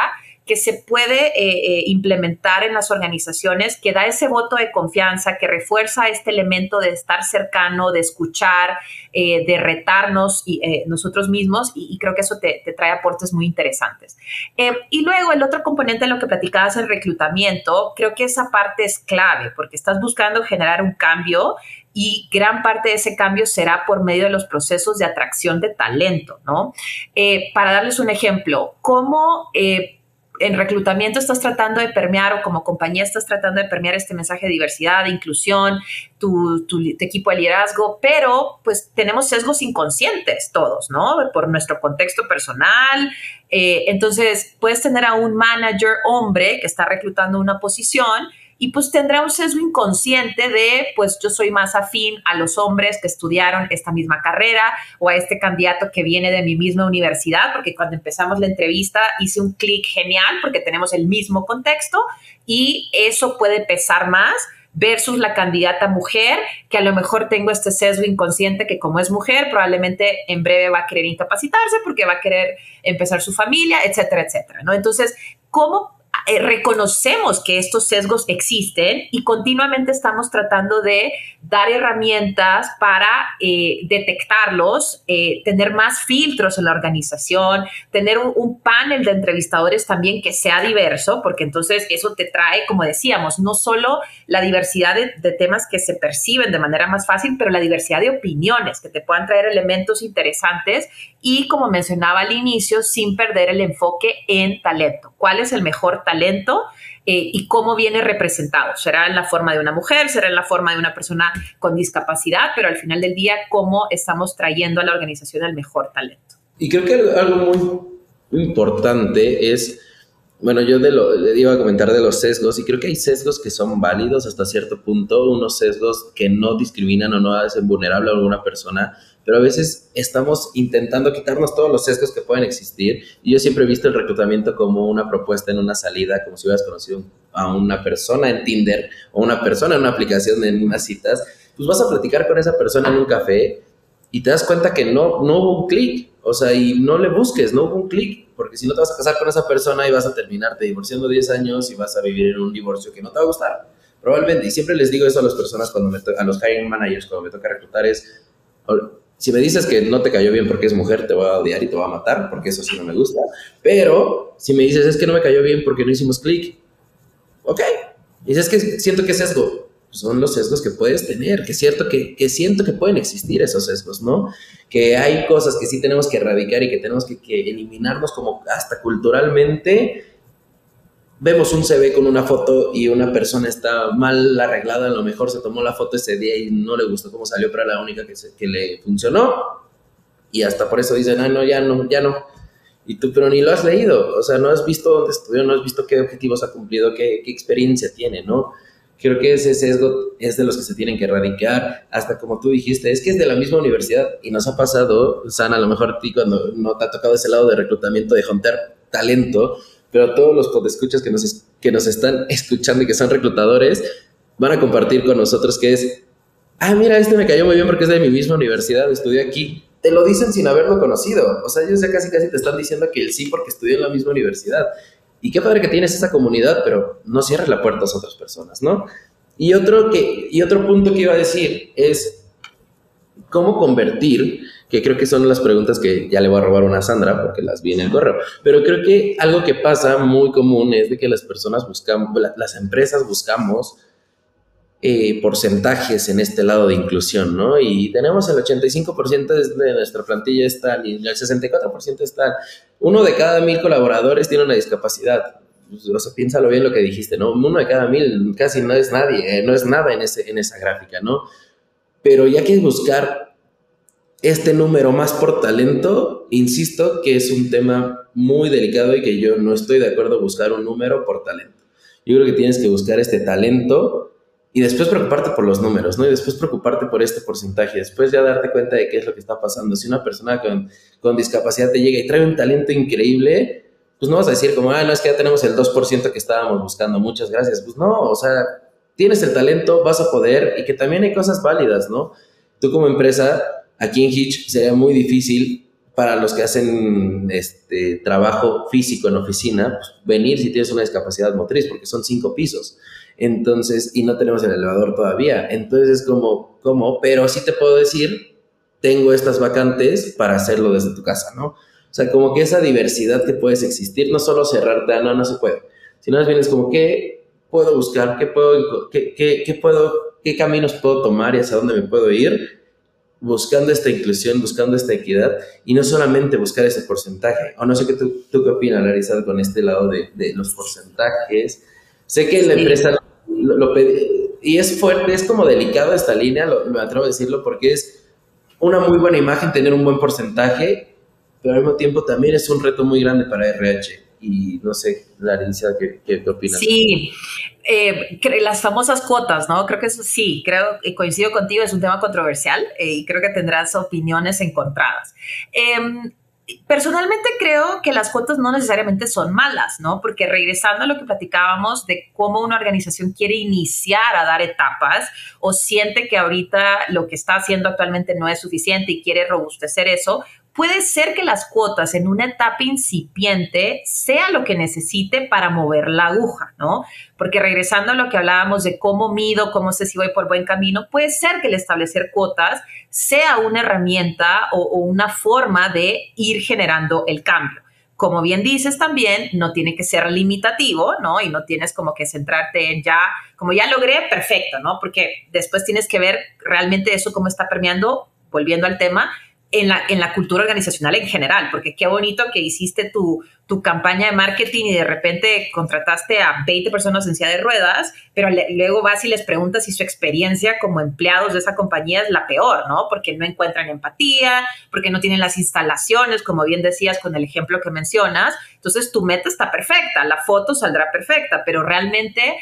que se puede eh, eh, implementar en las organizaciones, que da ese voto de confianza, que refuerza este elemento de estar cercano, de escuchar, eh, de retarnos y, nosotros mismos, y, creo que eso te, trae aportes muy interesantes. y luego el otro componente de lo que platicabas, el reclutamiento, creo que esa parte es clave, porque estás buscando generar un cambio y gran parte de ese cambio será por medio de los procesos de atracción de talento, ¿no? para darles un ejemplo, ¿cómo en reclutamiento estás tratando de permear o como compañía estás tratando de permear este mensaje de diversidad, de inclusión, tu, equipo de liderazgo, pero pues tenemos sesgos inconscientes todos, ¿no? Por nuestro contexto personal. Eh, entonces, puedes tener a un manager hombre que está reclutando una posición y pues tendrá un sesgo inconsciente de, pues yo soy más afín a los hombres que estudiaron esta misma carrera o a este candidato que viene de mi misma universidad, porque cuando empezamos la entrevista hice un clic genial porque tenemos el mismo contexto y eso puede pesar más versus la candidata mujer, que a lo mejor tengo este sesgo inconsciente que como es mujer, probablemente en breve va a querer incapacitarse porque va a querer empezar su familia, etcétera, etcétera, ¿no? Entonces, ¿cómo eh, reconocemos que estos sesgos existen y continuamente estamos tratando de dar herramientas para eh, detectarlos, eh, tener más filtros en la organización, tener un, panel de entrevistadores también que sea diverso, porque entonces eso te trae, como decíamos, no solo la diversidad de, temas que se perciben de manera más fácil, pero la diversidad de opiniones que te puedan traer elementos interesantes y, como mencionaba al inicio, sin perder el enfoque en talento. ¿Cuál es el mejor talento? Eh, y cómo viene representado. Será en la forma de una mujer, será en la forma de una persona con discapacidad, pero al final del día, cómo estamos trayendo a la organización el mejor talento. Y creo que algo muy importante es, bueno, yo de lo, le iba a comentar de los sesgos, y creo que hay sesgos que son válidos hasta cierto punto, unos sesgos que no discriminan o no hacen vulnerable a alguna persona, pero a veces estamos intentando quitarnos todos los sesgos que pueden existir. Y yo siempre he visto el reclutamiento como una propuesta en una salida, como si hubieras conocido a una persona en Tinder o una persona en una aplicación en unas citas, pues vas a platicar con esa persona en un café y te das cuenta que no, no hubo un clic, o sea, y no le busques, no hubo un clic, porque si no te vas a casar con esa persona y vas a terminarte divorciando 10 años y vas a vivir en un divorcio que no te va a gustar. Probablemente, y siempre les digo eso a las personas cuando me a los hiring managers cuando me toca reclutar es, si me dices que no te cayó bien porque es mujer, te voy a odiar y te voy a matar, porque eso sí no me gusta. Pero si me dices, es que no me cayó bien porque no hicimos clic, ok. Y dices, es que siento que es sesgo. son los sesgos que puedes tener, que, es cierto que, que, siento que pueden existir esos sesgos, ¿no? Que hay cosas que sí tenemos que erradicar y que tenemos que, que eliminarnos como hasta culturalmente vemos un CV con una foto y una persona está mal arreglada, a lo mejor se tomó la foto ese día y no le gustó cómo salió, pero era la única que, que le funcionó. Y hasta por eso dicen, ah, no, ya no, ya no. Y tú, pero ni lo has leído, o sea, no has visto dónde estudió, no has visto qué objetivos ha cumplido, qué, qué experiencia tiene, ¿no? Creo que ese sesgo es de los que se tienen que erradicar, hasta como tú dijiste, es que es de la misma universidad y nos ha pasado, San, a lo mejor a ti cuando no te ha tocado ese lado de reclutamiento de juntar talento, pero todos los podescuchas que nos, que nos están escuchando y que son reclutadores van a compartir con nosotros que es, ah, mira, este me cayó muy bien porque es de mi misma universidad, estudió aquí. Te lo dicen sin haberlo conocido. O sea, ellos ya casi casi te están diciendo que el sí porque estudió en la misma universidad. Y qué padre que tienes esa comunidad, pero no cierres la puerta a otras personas, ¿no? Y otro, que, y otro punto que iba a decir es cómo convertir que creo que son las preguntas que ya le voy a robar una a Sandra porque las vi en el correo. Pero creo que algo que pasa muy común es de que las personas buscamos, las empresas buscamos eh, porcentajes en este lado de inclusión, ¿no? Y tenemos el 85% de nuestra plantilla está y el 64% está. Uno de cada mil colaboradores tiene una discapacidad. Pues, o sea, piénsalo bien lo que dijiste, ¿no? Uno de cada mil casi no es nadie, eh, no es nada en, ese, en esa gráfica, ¿no? Pero ya que buscar este número más por talento, insisto que es un tema muy delicado y que yo no estoy de acuerdo buscar un número por talento. Yo creo que tienes que buscar este talento y después preocuparte por los números, ¿no? Y después preocuparte por este porcentaje, después ya darte cuenta de qué es lo que está pasando. Si una persona con, con discapacidad te llega y trae un talento increíble, pues no vas a decir como, ah, no, es que ya tenemos el 2% que estábamos buscando, muchas gracias. Pues no, o sea, tienes el talento, vas a poder y que también hay cosas válidas, ¿no? Tú como empresa Aquí en Hitch sería muy difícil para los que hacen este trabajo físico en oficina, pues, venir si tienes una discapacidad motriz, porque son cinco pisos. Entonces, y no tenemos el elevador todavía. Entonces es como, ¿cómo? Pero sí te puedo decir, tengo estas vacantes para hacerlo desde tu casa, ¿no? O sea, como que esa diversidad que puedes existir, no solo cerrarte a no, no se puede, sino más bien es como, ¿qué puedo buscar? ¿Qué puedo, qué, qué, qué puedo, qué caminos puedo tomar y hacia dónde me puedo ir? Buscando esta inclusión, buscando esta equidad y no solamente buscar ese porcentaje. O no sé qué tú, tú qué opinas, Larisa, con este lado de, de los porcentajes. Sé que la empresa lo, lo y es fuerte, es como delicado esta línea, lo, me atrevo a decirlo, porque es una muy buena imagen tener un buen porcentaje, pero al mismo tiempo también es un reto muy grande para RH y no sé, Larissa, ¿qué, qué, opinas? Sí, eh, las famosas cuotas, ¿no? Creo que eso sí, creo y coincido contigo, es un tema controversial eh, y creo que tendrás opiniones encontradas. Em, personalmente creo que las cuotas no necesariamente son malas, ¿no? Porque regresando a lo que platicábamos de cómo una organización quiere iniciar a dar etapas o siente que ahorita lo que está haciendo actualmente no es suficiente y quiere robustecer eso, puede ser que las cuotas en una etapa incipiente sea lo que necesite para mover la aguja, ¿no? Porque regresando a lo que hablábamos de cómo mido, cómo sé si voy por buen camino, puede ser que el establecer cuotas sea una herramienta o, una forma de ir generando el cambio como bien dices también, no tiene que ser limitativo, ¿no? Y no tienes como que centrarte en ya, como ya logré, perfecto, ¿no? Porque después tienes que ver realmente eso cómo está permeando, volviendo al tema, en la, en la cultura organizacional en general, porque qué bonito que hiciste tu, tu campaña de marketing y de repente contrataste a 20 personas en silla de ruedas, pero luego vas y les preguntas si su experiencia como empleados de esa compañía es la peor, ¿no? Porque no encuentran empatía, porque no tienen las instalaciones, como bien decías con el ejemplo que mencionas. Entonces tu meta está perfecta, la foto saldrá perfecta, pero realmente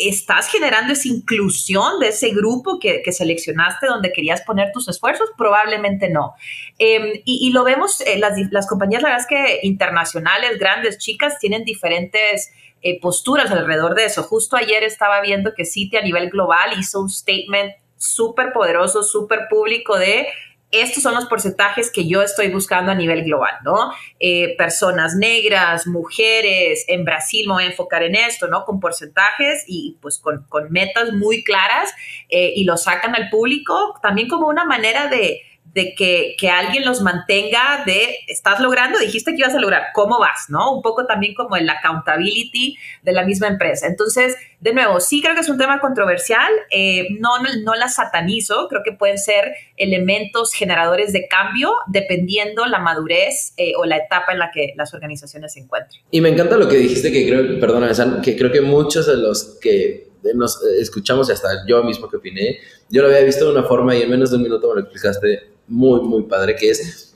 ¿estás generando esa inclusión de ese grupo que, seleccionaste donde querías poner tus esfuerzos? Probablemente no. Em, y, lo vemos, eh, las, las, compañías, la verdad es que internacionales, grandes, chicas, tienen diferentes eh, posturas alrededor de eso. Justo ayer estaba viendo que Citi a nivel global hizo un statement súper poderoso, súper público de estos son los porcentajes que yo estoy buscando a nivel global, ¿no? Eh, personas negras, mujeres, en Brasil me voy a enfocar en esto, ¿no? Con porcentajes y pues con, metas muy claras eh, y lo sacan al público también como una manera de de que, que, alguien los mantenga de, estás logrando, dijiste que ibas a lograr, ¿cómo vas? ¿No? Un poco también como el accountability de la misma empresa. Entonces, de nuevo, sí creo que es un tema controversial, eh, no, no, no, la satanizo, creo que pueden ser elementos generadores de cambio dependiendo la madurez eh, o la etapa en la que las organizaciones se encuentren. Y me encanta lo que dijiste, que creo, perdona, que creo que muchos de los que nos escuchamos y hasta yo mismo que opiné, yo lo había visto de una forma y en menos de un minuto me lo explicaste muy, muy padre, que es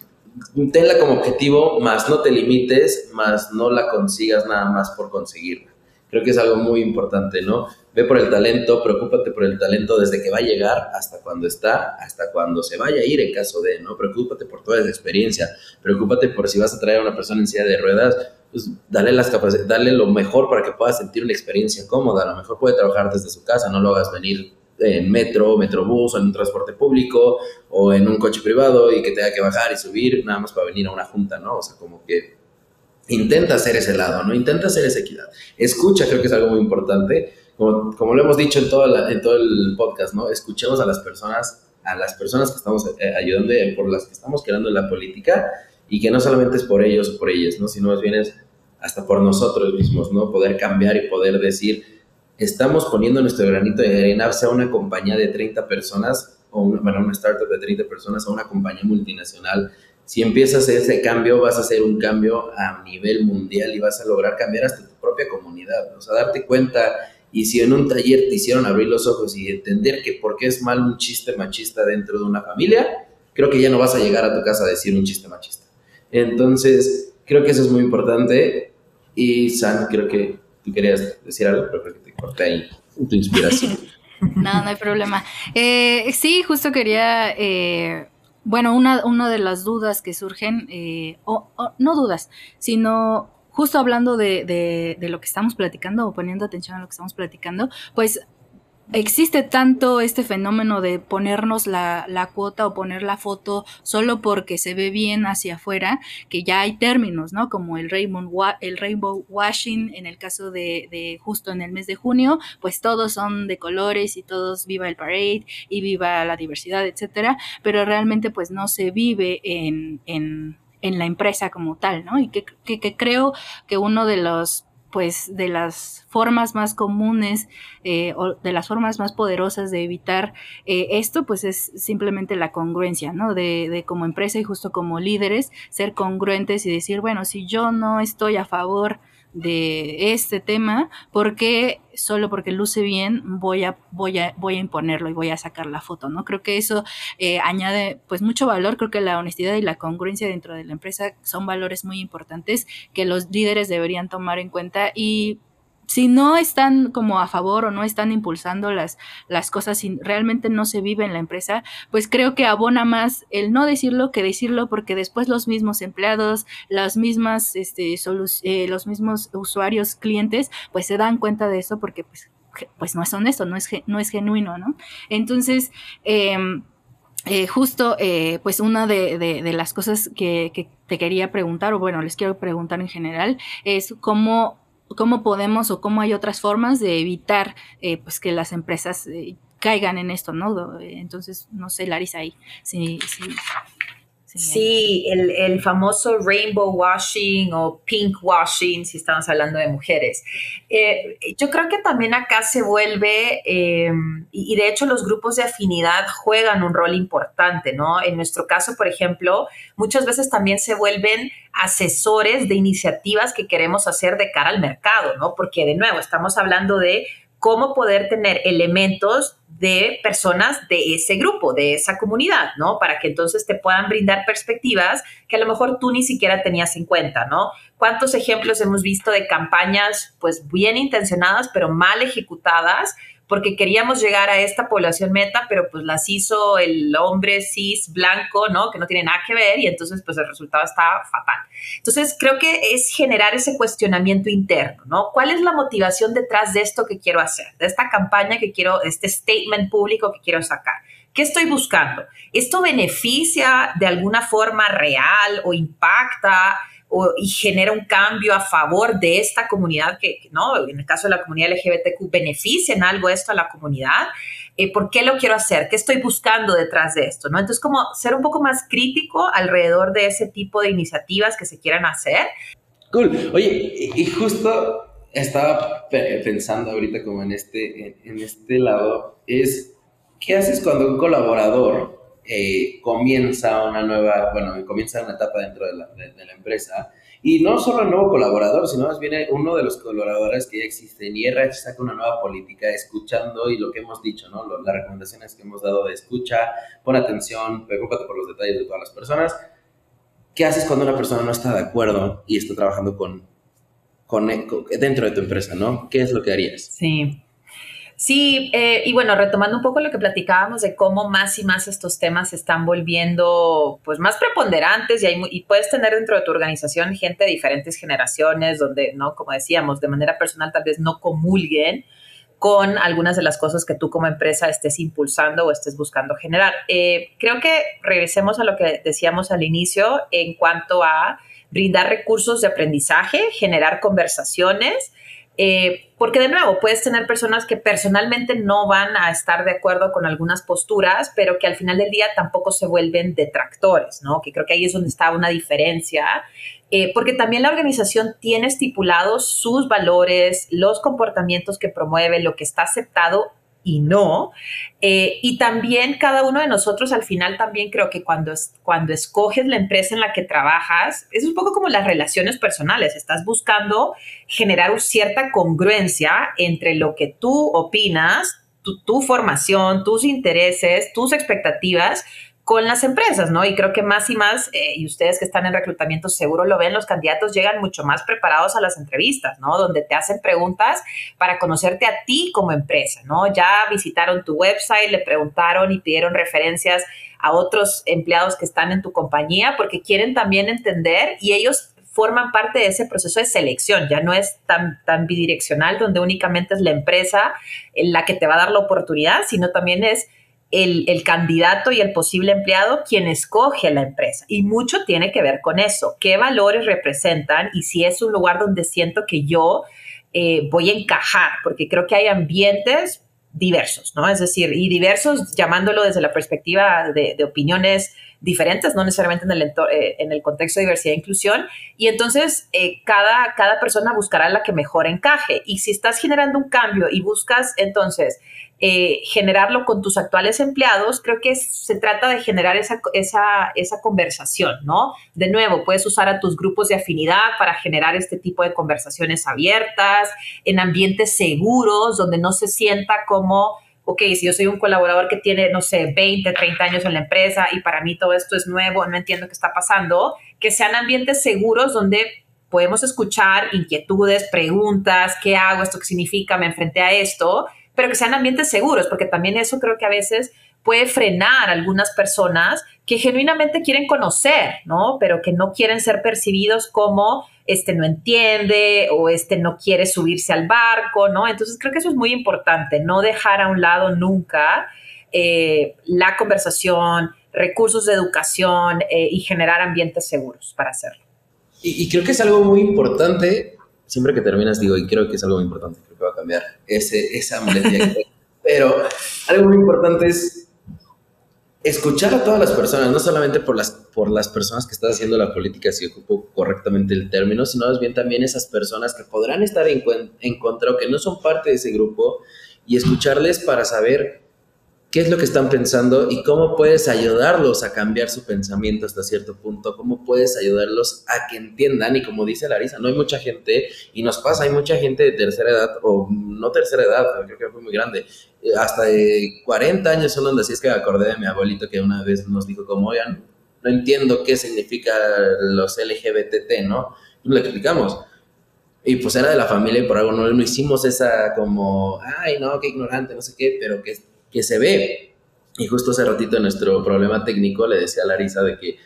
tenla como objetivo, más no te limites, más no la consigas nada más por conseguirla. Creo que es algo muy importante, ¿no? Ve por el talento, preocúpate por el talento desde que va a llegar hasta cuando está, hasta cuando se vaya a ir en caso de, ¿no? Preocúpate por toda esa experiencia, preocúpate por si vas a traer a una persona en de ruedas, pues dale las dale lo mejor para que pueda sentir una experiencia cómoda, a lo mejor puede trabajar desde su casa, no lo hagas venir en metro, metrobús, o en un transporte público, o en un coche privado y que tenga que bajar y subir nada más para venir a una junta, ¿no? O sea, como que intenta hacer ese lado, ¿no? Intenta hacer esa equidad. Escucha, creo que es algo muy importante. Como, como lo hemos dicho en, toda en todo el podcast, ¿no? Escuchemos a las personas, a las personas que estamos eh, ayudando, por las que estamos creando la política, y que no solamente es por ellos o por ellas, ¿no? Sino más bien es hasta por nosotros mismos, ¿no? Poder cambiar y poder decir, estamos poniendo nuestro granito de arena, sea una compañía de 30 personas, o una, bueno, una startup de 30 personas, o una compañía multinacional. Si empiezas ese cambio, vas a hacer un cambio a nivel mundial y vas a lograr cambiar hasta tu propia comunidad. O sea, darte cuenta, y si en un taller te hicieron abrir los ojos y entender que por qué es mal un chiste machista dentro de una familia, creo que ya no vas a llegar a tu casa a decir un chiste machista. Entonces, creo que eso es muy importante. Y San, creo que querías decir algo, pero que porque ahí tu inspiración. [LAUGHS] no, no hay problema. Eh, sí, justo quería, eh, bueno, una, una, de las dudas que surgen, eh, o, no dudas, sino justo hablando de, de, de, lo que estamos platicando o poniendo atención a lo que estamos platicando, pues existe tanto este fenómeno de ponernos la, la, cuota o poner la foto solo porque se ve bien hacia afuera, que ya hay términos, ¿no? Como el rainbow, el rainbow washing en el caso de, de, justo en el mes de junio, pues todos son de colores y todos viva el parade y viva la diversidad, etcétera, pero realmente pues no se vive en, en, en la empresa como tal, ¿no? Y que, que, que creo que uno de los pues de las formas más comunes eh, o de las formas más poderosas de evitar eh, esto, pues es simplemente la congruencia, ¿no? De, de, como empresa y justo como líderes, ser congruentes y decir, bueno, si yo no estoy a favor de este tema, porque solo porque luce bien voy a, voy a, voy a imponerlo y voy a sacar la foto, ¿no? Creo que eso eh, añade pues mucho valor, creo que la honestidad y la congruencia dentro de la empresa son valores muy importantes que los líderes deberían tomar en cuenta y si no están como a favor o no están impulsando las, las cosas y realmente no se vive en la empresa, pues creo que abona más el no decirlo que decirlo porque después los mismos empleados, las mismas, este, eh, los mismos usuarios, clientes, pues se dan cuenta de eso porque pues, pues no es honesto, no es, no es genuino, ¿no? Entonces, em, eh, justo, eh, pues una de, de, las cosas que, que, te quería preguntar, o bueno, les quiero preguntar en general, es cómo cómo podemos o cómo hay otras formas de evitar eh, pues que las empresas eh, caigan en esto, ¿no? Entonces, no sé, Larisa, ahí, sí, sí, Sí, el, el, famoso rainbow washing o pink washing, si estamos hablando de mujeres. Eh, yo creo que también acá se vuelve, eh, y, de hecho los grupos de afinidad juegan un rol importante, ¿no? En nuestro caso, por ejemplo, muchas veces también se vuelven asesores de iniciativas que queremos hacer de cara al mercado, ¿no? Porque de nuevo, estamos hablando de cómo poder tener elementos de personas de ese grupo, de esa comunidad, ¿no? Para que entonces te puedan brindar perspectivas que a lo mejor tú ni siquiera tenías en cuenta, ¿no? ¿Cuántos ejemplos hemos visto de campañas, pues bien intencionadas, pero mal ejecutadas? Porque queríamos llegar a esta población meta, pero pues las hizo el hombre cis blanco, ¿no? Que no tiene nada que ver y entonces pues el resultado está fatal. Entonces creo que es generar ese cuestionamiento interno, ¿no? ¿Cuál es la motivación detrás de esto que quiero hacer, de esta campaña que quiero, este statement público que quiero sacar? ¿Qué estoy buscando? ¿Esto beneficia de alguna forma real o impacta? Y genera un cambio a favor de esta comunidad que, ¿no? En el caso de la comunidad LGBTQ, beneficia en algo esto a la comunidad. Eh, ¿Por qué lo quiero hacer? ¿Qué estoy buscando detrás de esto? ¿no? Entonces, como ser un poco más crítico alrededor de ese tipo de iniciativas que se quieran hacer. Cool. Oye, y justo estaba pensando ahorita como en este, en este lado, es, ¿qué haces cuando un colaborador eh, comienza una nueva, bueno, comienza una etapa dentro de la, de, la, empresa. Y no solo el nuevo colaborador, sino más bien uno de los colaboradores que ya existen. Y RH saca una nueva política, escuchando y lo que hemos dicho, ¿no? Las recomendaciones que hemos dado de escucha, pon atención, preocúpate por los detalles de todas las personas. ¿Qué haces cuando una persona no está de acuerdo y está trabajando con, con, dentro de tu empresa, ¿no? ¿Qué es lo que harías? Sí. Sí, eh, y bueno, retomando un poco lo que platicábamos de cómo más y más estos temas se están volviendo pues más preponderantes y, hay, y puedes tener dentro de tu organización gente de diferentes generaciones donde, ¿no? Como decíamos, de manera personal tal vez no comulguen con algunas de las cosas que tú como empresa estés impulsando o estés buscando generar. Eh, creo que regresemos a lo que decíamos al inicio en cuanto a brindar recursos de aprendizaje, generar conversaciones eh, porque de nuevo, puedes tener personas que personalmente no van a estar de acuerdo con algunas posturas, pero que al final del día tampoco se vuelven detractores, ¿no? Que creo que ahí es donde está una diferencia, eh, porque también la organización tiene estipulados sus valores, los comportamientos que promueve, lo que está aceptado y no. Eh, y también cada uno de nosotros al final también creo que cuando, cuando escoges la empresa en la que trabajas, es un poco como las relaciones personales, estás buscando generar cierta congruencia entre lo que tú opinas, tu formación, tus intereses, tus expectativas con las empresas, ¿no? Y creo que más y más, eh, y ustedes que están en reclutamiento seguro lo ven, los candidatos llegan mucho más preparados a las entrevistas, ¿no? Donde te hacen preguntas para conocerte a ti como empresa, ¿no? Ya visitaron tu website, le preguntaron y pidieron referencias a otros empleados que están en tu compañía porque quieren también entender y ellos forman parte de ese proceso de selección, ya no es tan, tan bidireccional donde únicamente es la empresa la que te va a dar la oportunidad, sino también es el, candidato y el posible empleado quien escoge la empresa. Y mucho tiene que ver con eso, qué valores representan y si es un lugar donde siento que yo eh, voy a encajar, porque creo que hay ambientes diversos, ¿no? Es decir, y diversos llamándolo desde la perspectiva de, opiniones diferentes, no necesariamente en el, eh, en el contexto de diversidad e inclusión. Y entonces eh, cada, cada persona buscará la que mejor encaje. Y si estás generando un cambio y buscas entonces eh, generarlo con tus actuales empleados, creo que se trata de generar esa, esa, esa, conversación, ¿no? De nuevo, puedes usar a tus grupos de afinidad para generar este tipo de conversaciones abiertas, en ambientes seguros, donde no se sienta como, ok, si yo soy un colaborador que tiene, no sé, 20, 30 años en la empresa y para mí todo esto es nuevo, no entiendo qué está pasando, que sean ambientes seguros donde podemos escuchar inquietudes, preguntas, ¿qué hago? ¿Esto qué significa? ¿Me enfrenté a esto? Pero que sean ambientes seguros, porque también eso creo que a veces puede frenar a algunas personas que genuinamente quieren conocer, ¿no? Pero que no quieren ser percibidos como este no entiende o este no quiere subirse al barco, ¿no? Entonces creo que eso es muy importante, no dejar a un lado nunca eh, la conversación, recursos de educación eh, y generar ambientes seguros para hacerlo. Y, y creo que es algo muy importante siempre que terminas digo, y creo que es algo muy importante, creo que va a cambiar ese, esa molestia. Pero algo muy importante es escuchar a todas las personas, no solamente por las, por las personas que están haciendo la política, si ocupo correctamente el término, sino más bien también esas personas que podrán estar en, en contra o que no son parte de ese grupo y escucharles para saber qué es lo que están pensando y cómo puedes ayudarlos a cambiar su pensamiento hasta cierto punto, cómo puedes ayudarlos a que entiendan y como dice Larisa, no hay mucha gente y nos pasa, hay mucha gente de tercera edad o no tercera edad, creo que fue muy grande, eh, hasta de 40 años son donde así es que acordé de mi abuelito que una vez nos dijo como, oigan, no entiendo qué significa los LGBTT, ¿no? Y le explicamos. Y pues era de la familia y por algo no, no hicimos esa como, ay, no, qué ignorante, no sé qué, pero que que se ve. Y justo hace ratito en nuestro problema técnico le decía a Larisa de que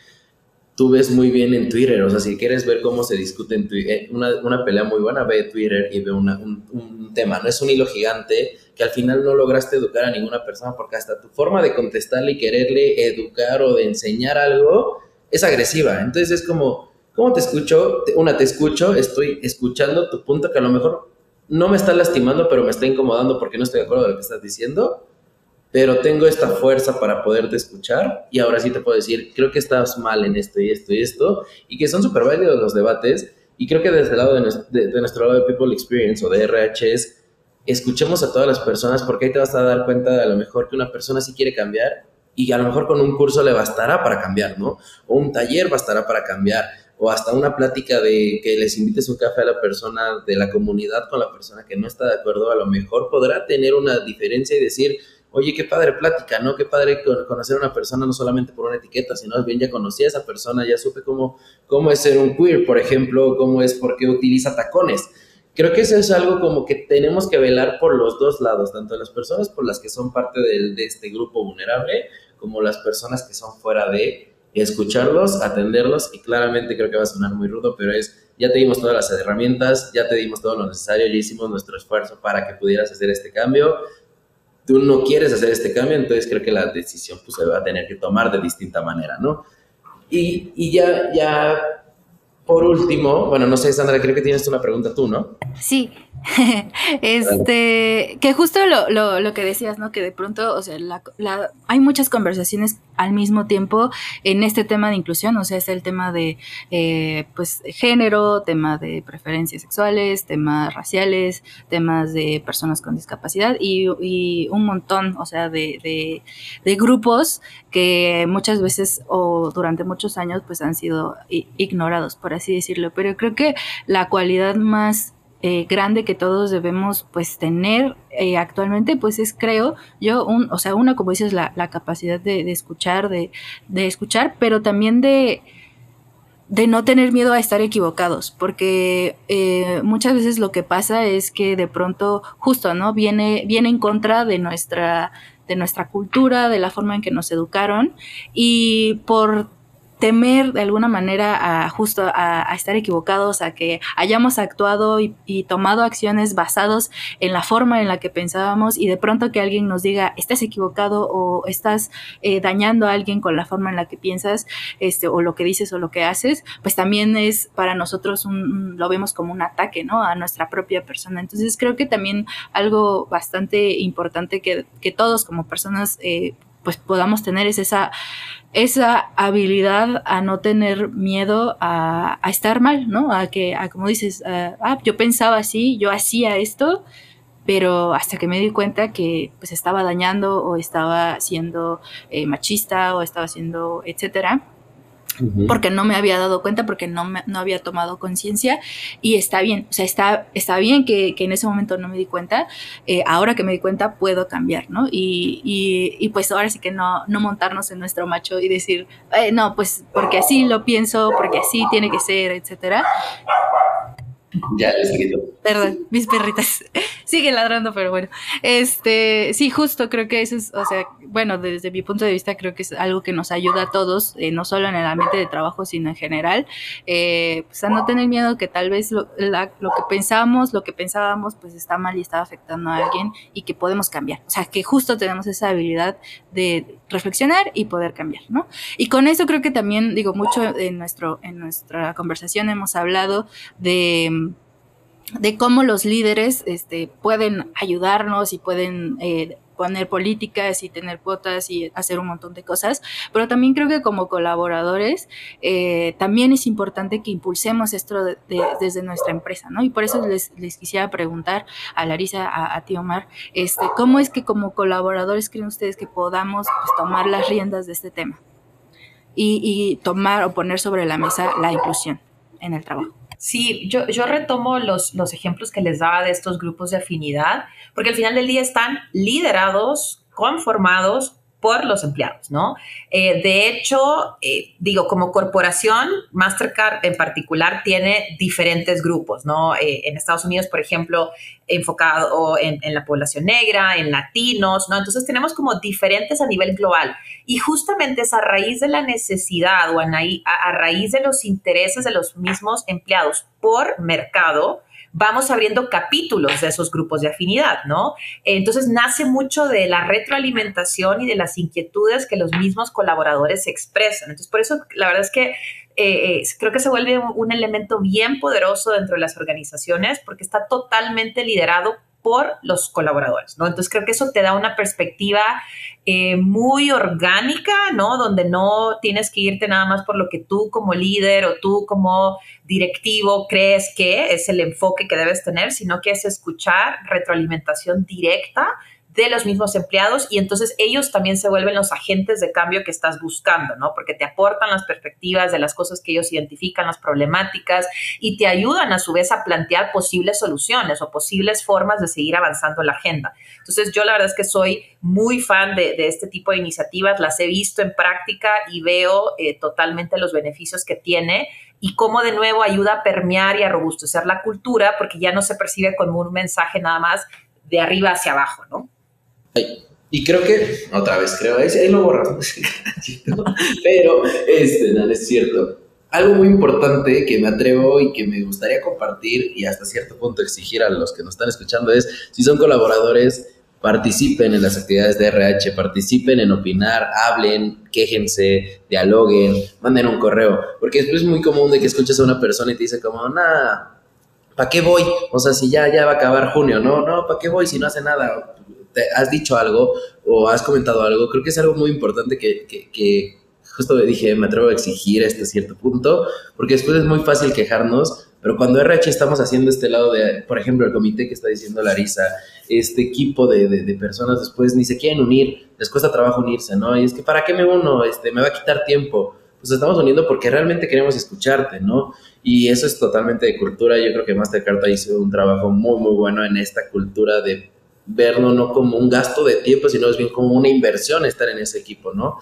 tú ves muy bien en Twitter, o sea, si quieres ver cómo se discute en Twitter, eh, una, una, pelea muy buena, ve Twitter y ve una, un, tema, no es un hilo gigante que al final no lograste educar a ninguna persona porque hasta tu forma de contestarle y quererle educar o de enseñar algo es agresiva, entonces es como, ¿cómo te escucho? Una, te escucho, estoy escuchando tu punto que a lo mejor no me está lastimando, pero me está incomodando porque no estoy de acuerdo con lo que estás diciendo pero tengo esta fuerza para poderte escuchar y ahora sí te puedo decir, creo que estás mal en esto y esto y esto, y que son súper válidos los debates, y creo que desde el lado de nuestro, de, nuestro lado de People Experience o de RH es, escuchemos a todas las personas porque ahí te vas a dar cuenta de a lo mejor que una persona sí quiere cambiar y a lo mejor con un curso le bastará para cambiar, ¿no? O un taller bastará para cambiar, o hasta una plática de que les invites un café a la persona de la comunidad con la persona que no está de acuerdo, a lo mejor podrá tener una diferencia y decir, oye, qué padre plática, ¿no? Qué padre conocer a una persona no solamente por una etiqueta, sino bien ya conocí a esa persona, ya supe cómo, cómo es ser un queer, por ejemplo, cómo es, por qué utiliza tacones. Creo que eso es algo como que tenemos que velar por los dos lados, tanto las personas por las que son parte de, de este grupo vulnerable, como las personas que son fuera de escucharlos, atenderlos, y claramente creo que va a sonar muy rudo, pero es, ya te dimos todas las herramientas, ya te dimos todo lo necesario, ya hicimos nuestro esfuerzo para que pudieras hacer este cambio, tú no quieres hacer este cambio, entonces creo que la decisión pues, se va a tener que tomar de distinta manera, ¿no? Y, y ya, ya, por último, bueno, no sé, Sandra, creo que tienes una pregunta tú, ¿no? Sí, [LAUGHS] este, que justo lo, lo, lo, que decías, ¿no? Que de pronto, o sea, la, la, hay muchas conversaciones al mismo tiempo en este tema de inclusión, o sea, es el tema de, eh, pues, género, tema de preferencias sexuales, temas raciales, temas de personas con discapacidad y, y un montón, o sea, de, de, de, grupos que muchas veces o durante muchos años, pues, han sido ignorados, por así decirlo. Pero creo que la cualidad más eh, grande que todos debemos pues tener eh, actualmente pues es creo yo un o sea una como dices la, la capacidad de, escuchar de, de, escuchar pero también de de no tener miedo a estar equivocados porque eh, muchas veces lo que pasa es que de pronto justo no viene viene en contra de nuestra de nuestra cultura de la forma en que nos educaron y por temer de alguna manera a justo a, estar equivocados, a que hayamos actuado y, tomado acciones basados en la forma en la que pensábamos y de pronto que alguien nos diga estás equivocado o estás eh, dañando a alguien con la forma en la que piensas este, o lo que dices o lo que haces, pues también es para nosotros un, lo vemos como un ataque ¿no? a nuestra propia persona. Entonces creo que también algo bastante importante que, que todos como personas eh, pues podamos tener es esa esa habilidad a no tener miedo a, a estar mal, ¿no? A que, a, como dices, ah, yo pensaba así, yo hacía esto, pero hasta que me di cuenta que pues estaba dañando o estaba siendo eh, machista o estaba siendo, etcétera porque no me había dado cuenta, porque no, me, no había tomado conciencia y está bien, o sea, está, está bien que, que en ese momento no me di cuenta, eh, ahora que me di cuenta puedo cambiar, ¿no? Y, y, y, pues ahora sí que no, no montarnos en nuestro macho y decir, eh, no, pues porque así lo pienso, porque así tiene que ser, etcétera. Ya, les grito. Perdón, mis perritas [LAUGHS] siguen ladrando, pero bueno. Este, sí, justo creo que eso es, o sea, bueno, desde mi punto de vista creo que es algo que nos ayuda a todos, eh, no solo en el ambiente de trabajo, sino en general, eh, pues a no tener miedo que tal vez lo, lo que pensamos, lo que pensábamos, pues está mal y está afectando a alguien y que podemos cambiar. O sea, que justo tenemos esa habilidad de reflexionar y poder cambiar, ¿no? Y con eso creo que también, digo, mucho en, nuestro, en nuestra conversación hemos hablado de de cómo los líderes este, pueden ayudarnos y pueden eh, poner políticas y tener cuotas y hacer un montón de cosas, pero también creo que como colaboradores eh, también es importante que impulsemos esto desde nuestra empresa, ¿no? Y por eso les, quisiera preguntar a Larisa, a, a ti Omar, este, ¿cómo es que como colaboradores creen ustedes que podamos pues, tomar las riendas de este tema y, y tomar o poner sobre la mesa la inclusión en el trabajo? Sí, yo, yo retomo los, los ejemplos que les daba de estos grupos de afinidad, porque al final del día están liderados, conformados por los empleados, ¿no? Eh, de hecho, eh, digo, como corporación, Mastercard en particular tiene diferentes grupos, ¿no? Eh, en Estados Unidos, por ejemplo, enfocado en, la población negra, en latinos, ¿no? Entonces tenemos como diferentes a nivel global. Y justamente es a raíz de la necesidad o a, a raíz de los intereses de los mismos empleados por mercado, vamos abriendo capítulos de esos grupos de afinidad, ¿no? Entonces nace mucho de la retroalimentación y de las inquietudes que los mismos colaboradores expresan. Entonces, por eso la verdad es que eh, eh, creo que se vuelve un, elemento bien poderoso dentro de las organizaciones porque está totalmente liderado por los colaboradores, ¿no? Entonces creo que eso te da una perspectiva eh, muy orgánica, ¿no? Donde no tienes que irte nada más por lo que tú como líder o tú como directivo crees que es el enfoque que debes tener, sino que es escuchar retroalimentación directa de los mismos empleados y entonces ellos también se vuelven los agentes de cambio que estás buscando, ¿no? Porque te aportan las perspectivas de las cosas que ellos identifican, las problemáticas y te ayudan a su vez a plantear posibles soluciones o posibles formas de seguir avanzando la agenda. Entonces yo la verdad es que soy muy fan de, este tipo de iniciativas, las he visto en práctica y veo eh, totalmente los beneficios que tiene y cómo de nuevo ayuda a permear y a robustecer la cultura, porque ya no se percibe como un mensaje nada más de arriba hacia abajo, ¿no? Y creo que, otra vez creo, ahí, lo borras, [LAUGHS] pero este, no, es cierto. Algo muy importante que me atrevo y que me gustaría compartir y hasta cierto punto exigir a los que nos están escuchando es, si son colaboradores, participen en las actividades de RH, participen en opinar, hablen, quéjense, dialoguen, manden un correo, porque es muy común de que escuches a una persona y te dice como, nada, ¿para qué voy? O sea, si ya, ya va a acabar junio, no, no, ¿para qué voy si no hace nada? Has dicho algo o has comentado algo, creo que es algo muy importante que, que, que justo dije, me atrevo a exigir a este cierto punto, porque después es muy fácil quejarnos, pero cuando RH estamos haciendo este lado de, por ejemplo, el comité que está diciendo Larisa, este equipo de, de, personas después ni se quieren unir, les cuesta trabajo unirse, ¿no? Y es que, ¿para qué me uno? Este, me va a quitar tiempo. Pues estamos uniendo porque realmente queremos escucharte, ¿no? Y eso es totalmente de cultura. Yo creo que Mastercard hizo un trabajo muy, muy bueno en esta cultura de verlo no como un gasto de tiempo, sino es bien como una inversión estar en ese equipo, ¿no?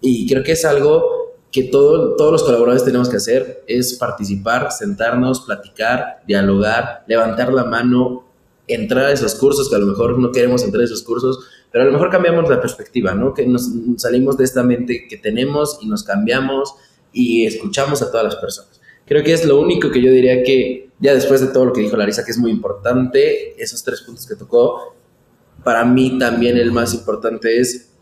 Y creo que es algo que todo, todos los colaboradores tenemos que hacer, es participar, sentarnos, platicar, dialogar, levantar la mano, entrar a esos cursos, que a lo mejor no queremos entrar a esos cursos, pero a lo mejor cambiamos la perspectiva, ¿no? Que nos salimos de esta mente que tenemos y nos cambiamos y escuchamos a todas las personas. Creo que es lo único que yo diría que, ya después de todo lo que dijo Larisa, que es muy importante, esos tres puntos que tocó, para mí también el más importante es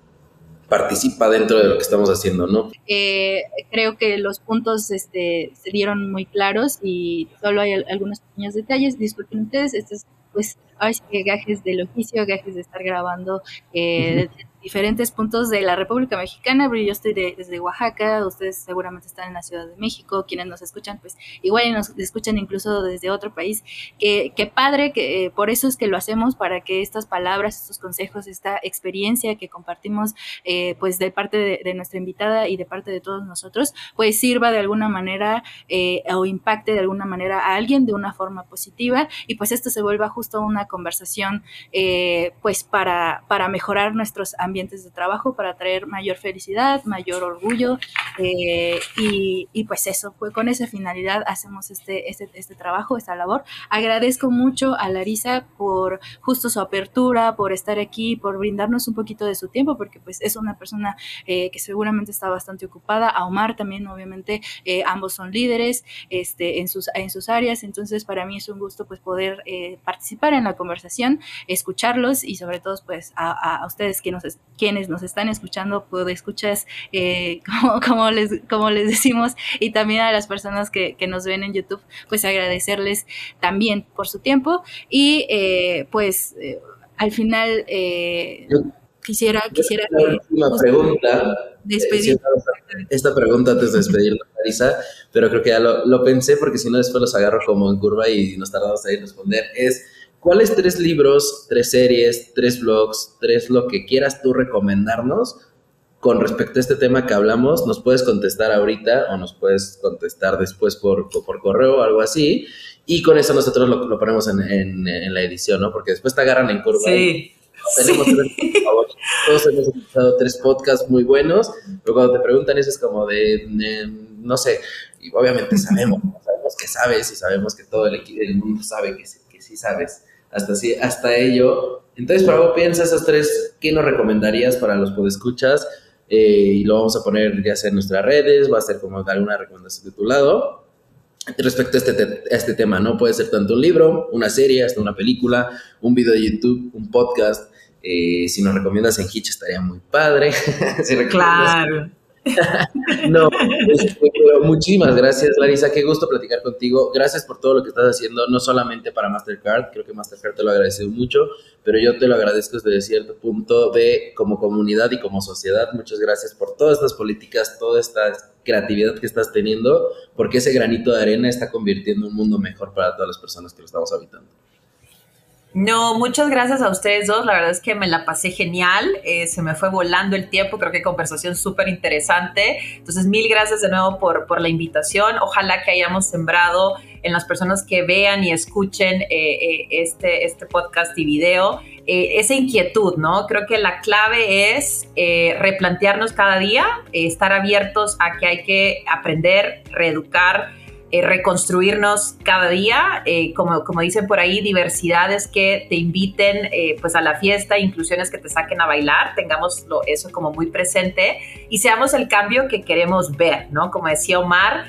participa dentro de lo que estamos haciendo, ¿no? Eh, creo que los puntos este, se dieron muy claros y solo hay algunos pequeños detalles. Disculpen ustedes, estos pues hay gajes del oficio, gajes de estar grabando eh, diferentes puntos de la República Mexicana, yo estoy desde Oaxaca, ustedes seguramente están en la Ciudad de México, quienes nos escuchan, pues igual nos escuchan incluso desde otro país. Qué que padre, que eh, por eso es que lo hacemos, para que estas palabras, estos consejos, esta experiencia que compartimos, eh, pues de parte de, nuestra invitada y de parte de todos nosotros, pues sirva de alguna manera eh, o impacte de alguna manera a alguien de una forma positiva y pues esto se vuelva justo una conversación, pues para, para mejorar nuestros ambientes ambientes de trabajo para traer mayor felicidad, mayor orgullo eh, y, pues eso, pues con esa finalidad hacemos este, este, este trabajo, esta labor. Agradezco mucho a Larisa por justo su apertura, por estar aquí, por brindarnos un poquito de su tiempo, porque pues es una persona eh, que seguramente está bastante ocupada. A Omar también, obviamente, eh, ambos son líderes este, en, sus, en sus áreas, entonces para mí es un gusto pues poder participar en la conversación, escucharlos y sobre todo pues a, a ustedes que nos quienes nos están escuchando, pues escuchas, eh, [LAUGHS] como, como, les, como les decimos, y también a las personas que, que nos ven en YouTube, pues agradecerles también por su tiempo y eh, pues eh, al final quisiera, quisiera que... pregunta. Despedir. esta pregunta antes de despedirnos, Marisa, pero creo que ya lo, lo pensé porque si no después los agarro como en curva y nos tardamos ahí en responder, es ¿Cuáles tres libros, tres series, tres blogs, tres lo que quieras tú recomendarnos con respecto a este tema que hablamos? Nos puedes contestar ahorita o nos puedes contestar después por, por correo o algo así. Y con eso nosotros lo, ponemos en, en, la edición, ¿no? Porque después te agarran en curva. Sí. Tenemos tres Todos hemos escuchado tres podcasts muy buenos, pero cuando te preguntan eso es como de, no sé, y obviamente sabemos, sabemos que sabes y sabemos que todo el, el mundo sabe que, que sí sabes hasta, sí, hasta ello. Entonces, vos piensa esos tres, ¿qué nos recomendarías para los podescuchas? Eh, y lo vamos a poner ya en nuestras redes, va a ser como alguna recomendación de tu lado. Respecto a este, este tema, ¿no? Puede ser tanto un libro, una serie, hasta una película, un video de YouTube, un podcast. Eh, si nos recomiendas en Hitch estaría muy padre. [LAUGHS] claro. [LAUGHS] no, este, muchísimas gracias, Larisa. Qué gusto platicar contigo. Gracias por todo lo que estás haciendo, no solamente para Mastercard, creo que Mastercard te lo agradecido mucho, pero yo te lo agradezco desde cierto punto de como comunidad y como sociedad. Muchas gracias por todas estas políticas, toda esta creatividad que estás teniendo, porque ese granito de arena está convirtiendo un mundo mejor para todas las personas que lo estamos habitando. No, muchas gracias a ustedes dos. La verdad es que me la pasé genial. Eh, se me fue volando el tiempo. Creo que conversación súper interesante. Entonces, mil gracias de nuevo por, por, la invitación. Ojalá que hayamos sembrado en las personas que vean y escuchen eh, eh, este, este podcast y video esa inquietud, ¿no? Creo que la clave es replantearnos cada día, estar abiertos a que hay que aprender, reeducar eh, reconstruirnos cada día, eh, como, como dicen por ahí, diversidades que te inviten eh, pues a la fiesta, inclusiones que te saquen a bailar, tengamos eso como muy presente. Y seamos el cambio que queremos ver, ¿no? Como decía Omar,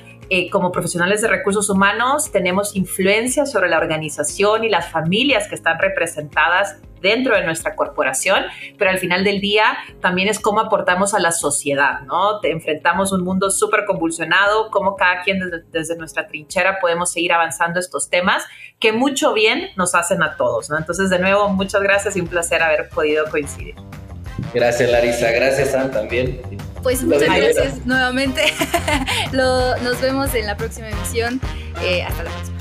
como profesionales de recursos humanos tenemos influencia sobre la organización y las familias que están representadas dentro de nuestra corporación, pero al final del día también es cómo aportamos a la sociedad, ¿no? Te enfrentamos un mundo súper convulsionado, cómo cada quien desde, nuestra trinchera podemos seguir avanzando estos temas que mucho bien nos hacen a todos, ¿no? Entonces, de nuevo, muchas gracias y un placer haber podido coincidir. Gracias, Larisa. Gracias, Sam, también. Pues muchas gracias nuevamente. [LAUGHS] nos vemos en la próxima emisión. Eh, hasta la próxima.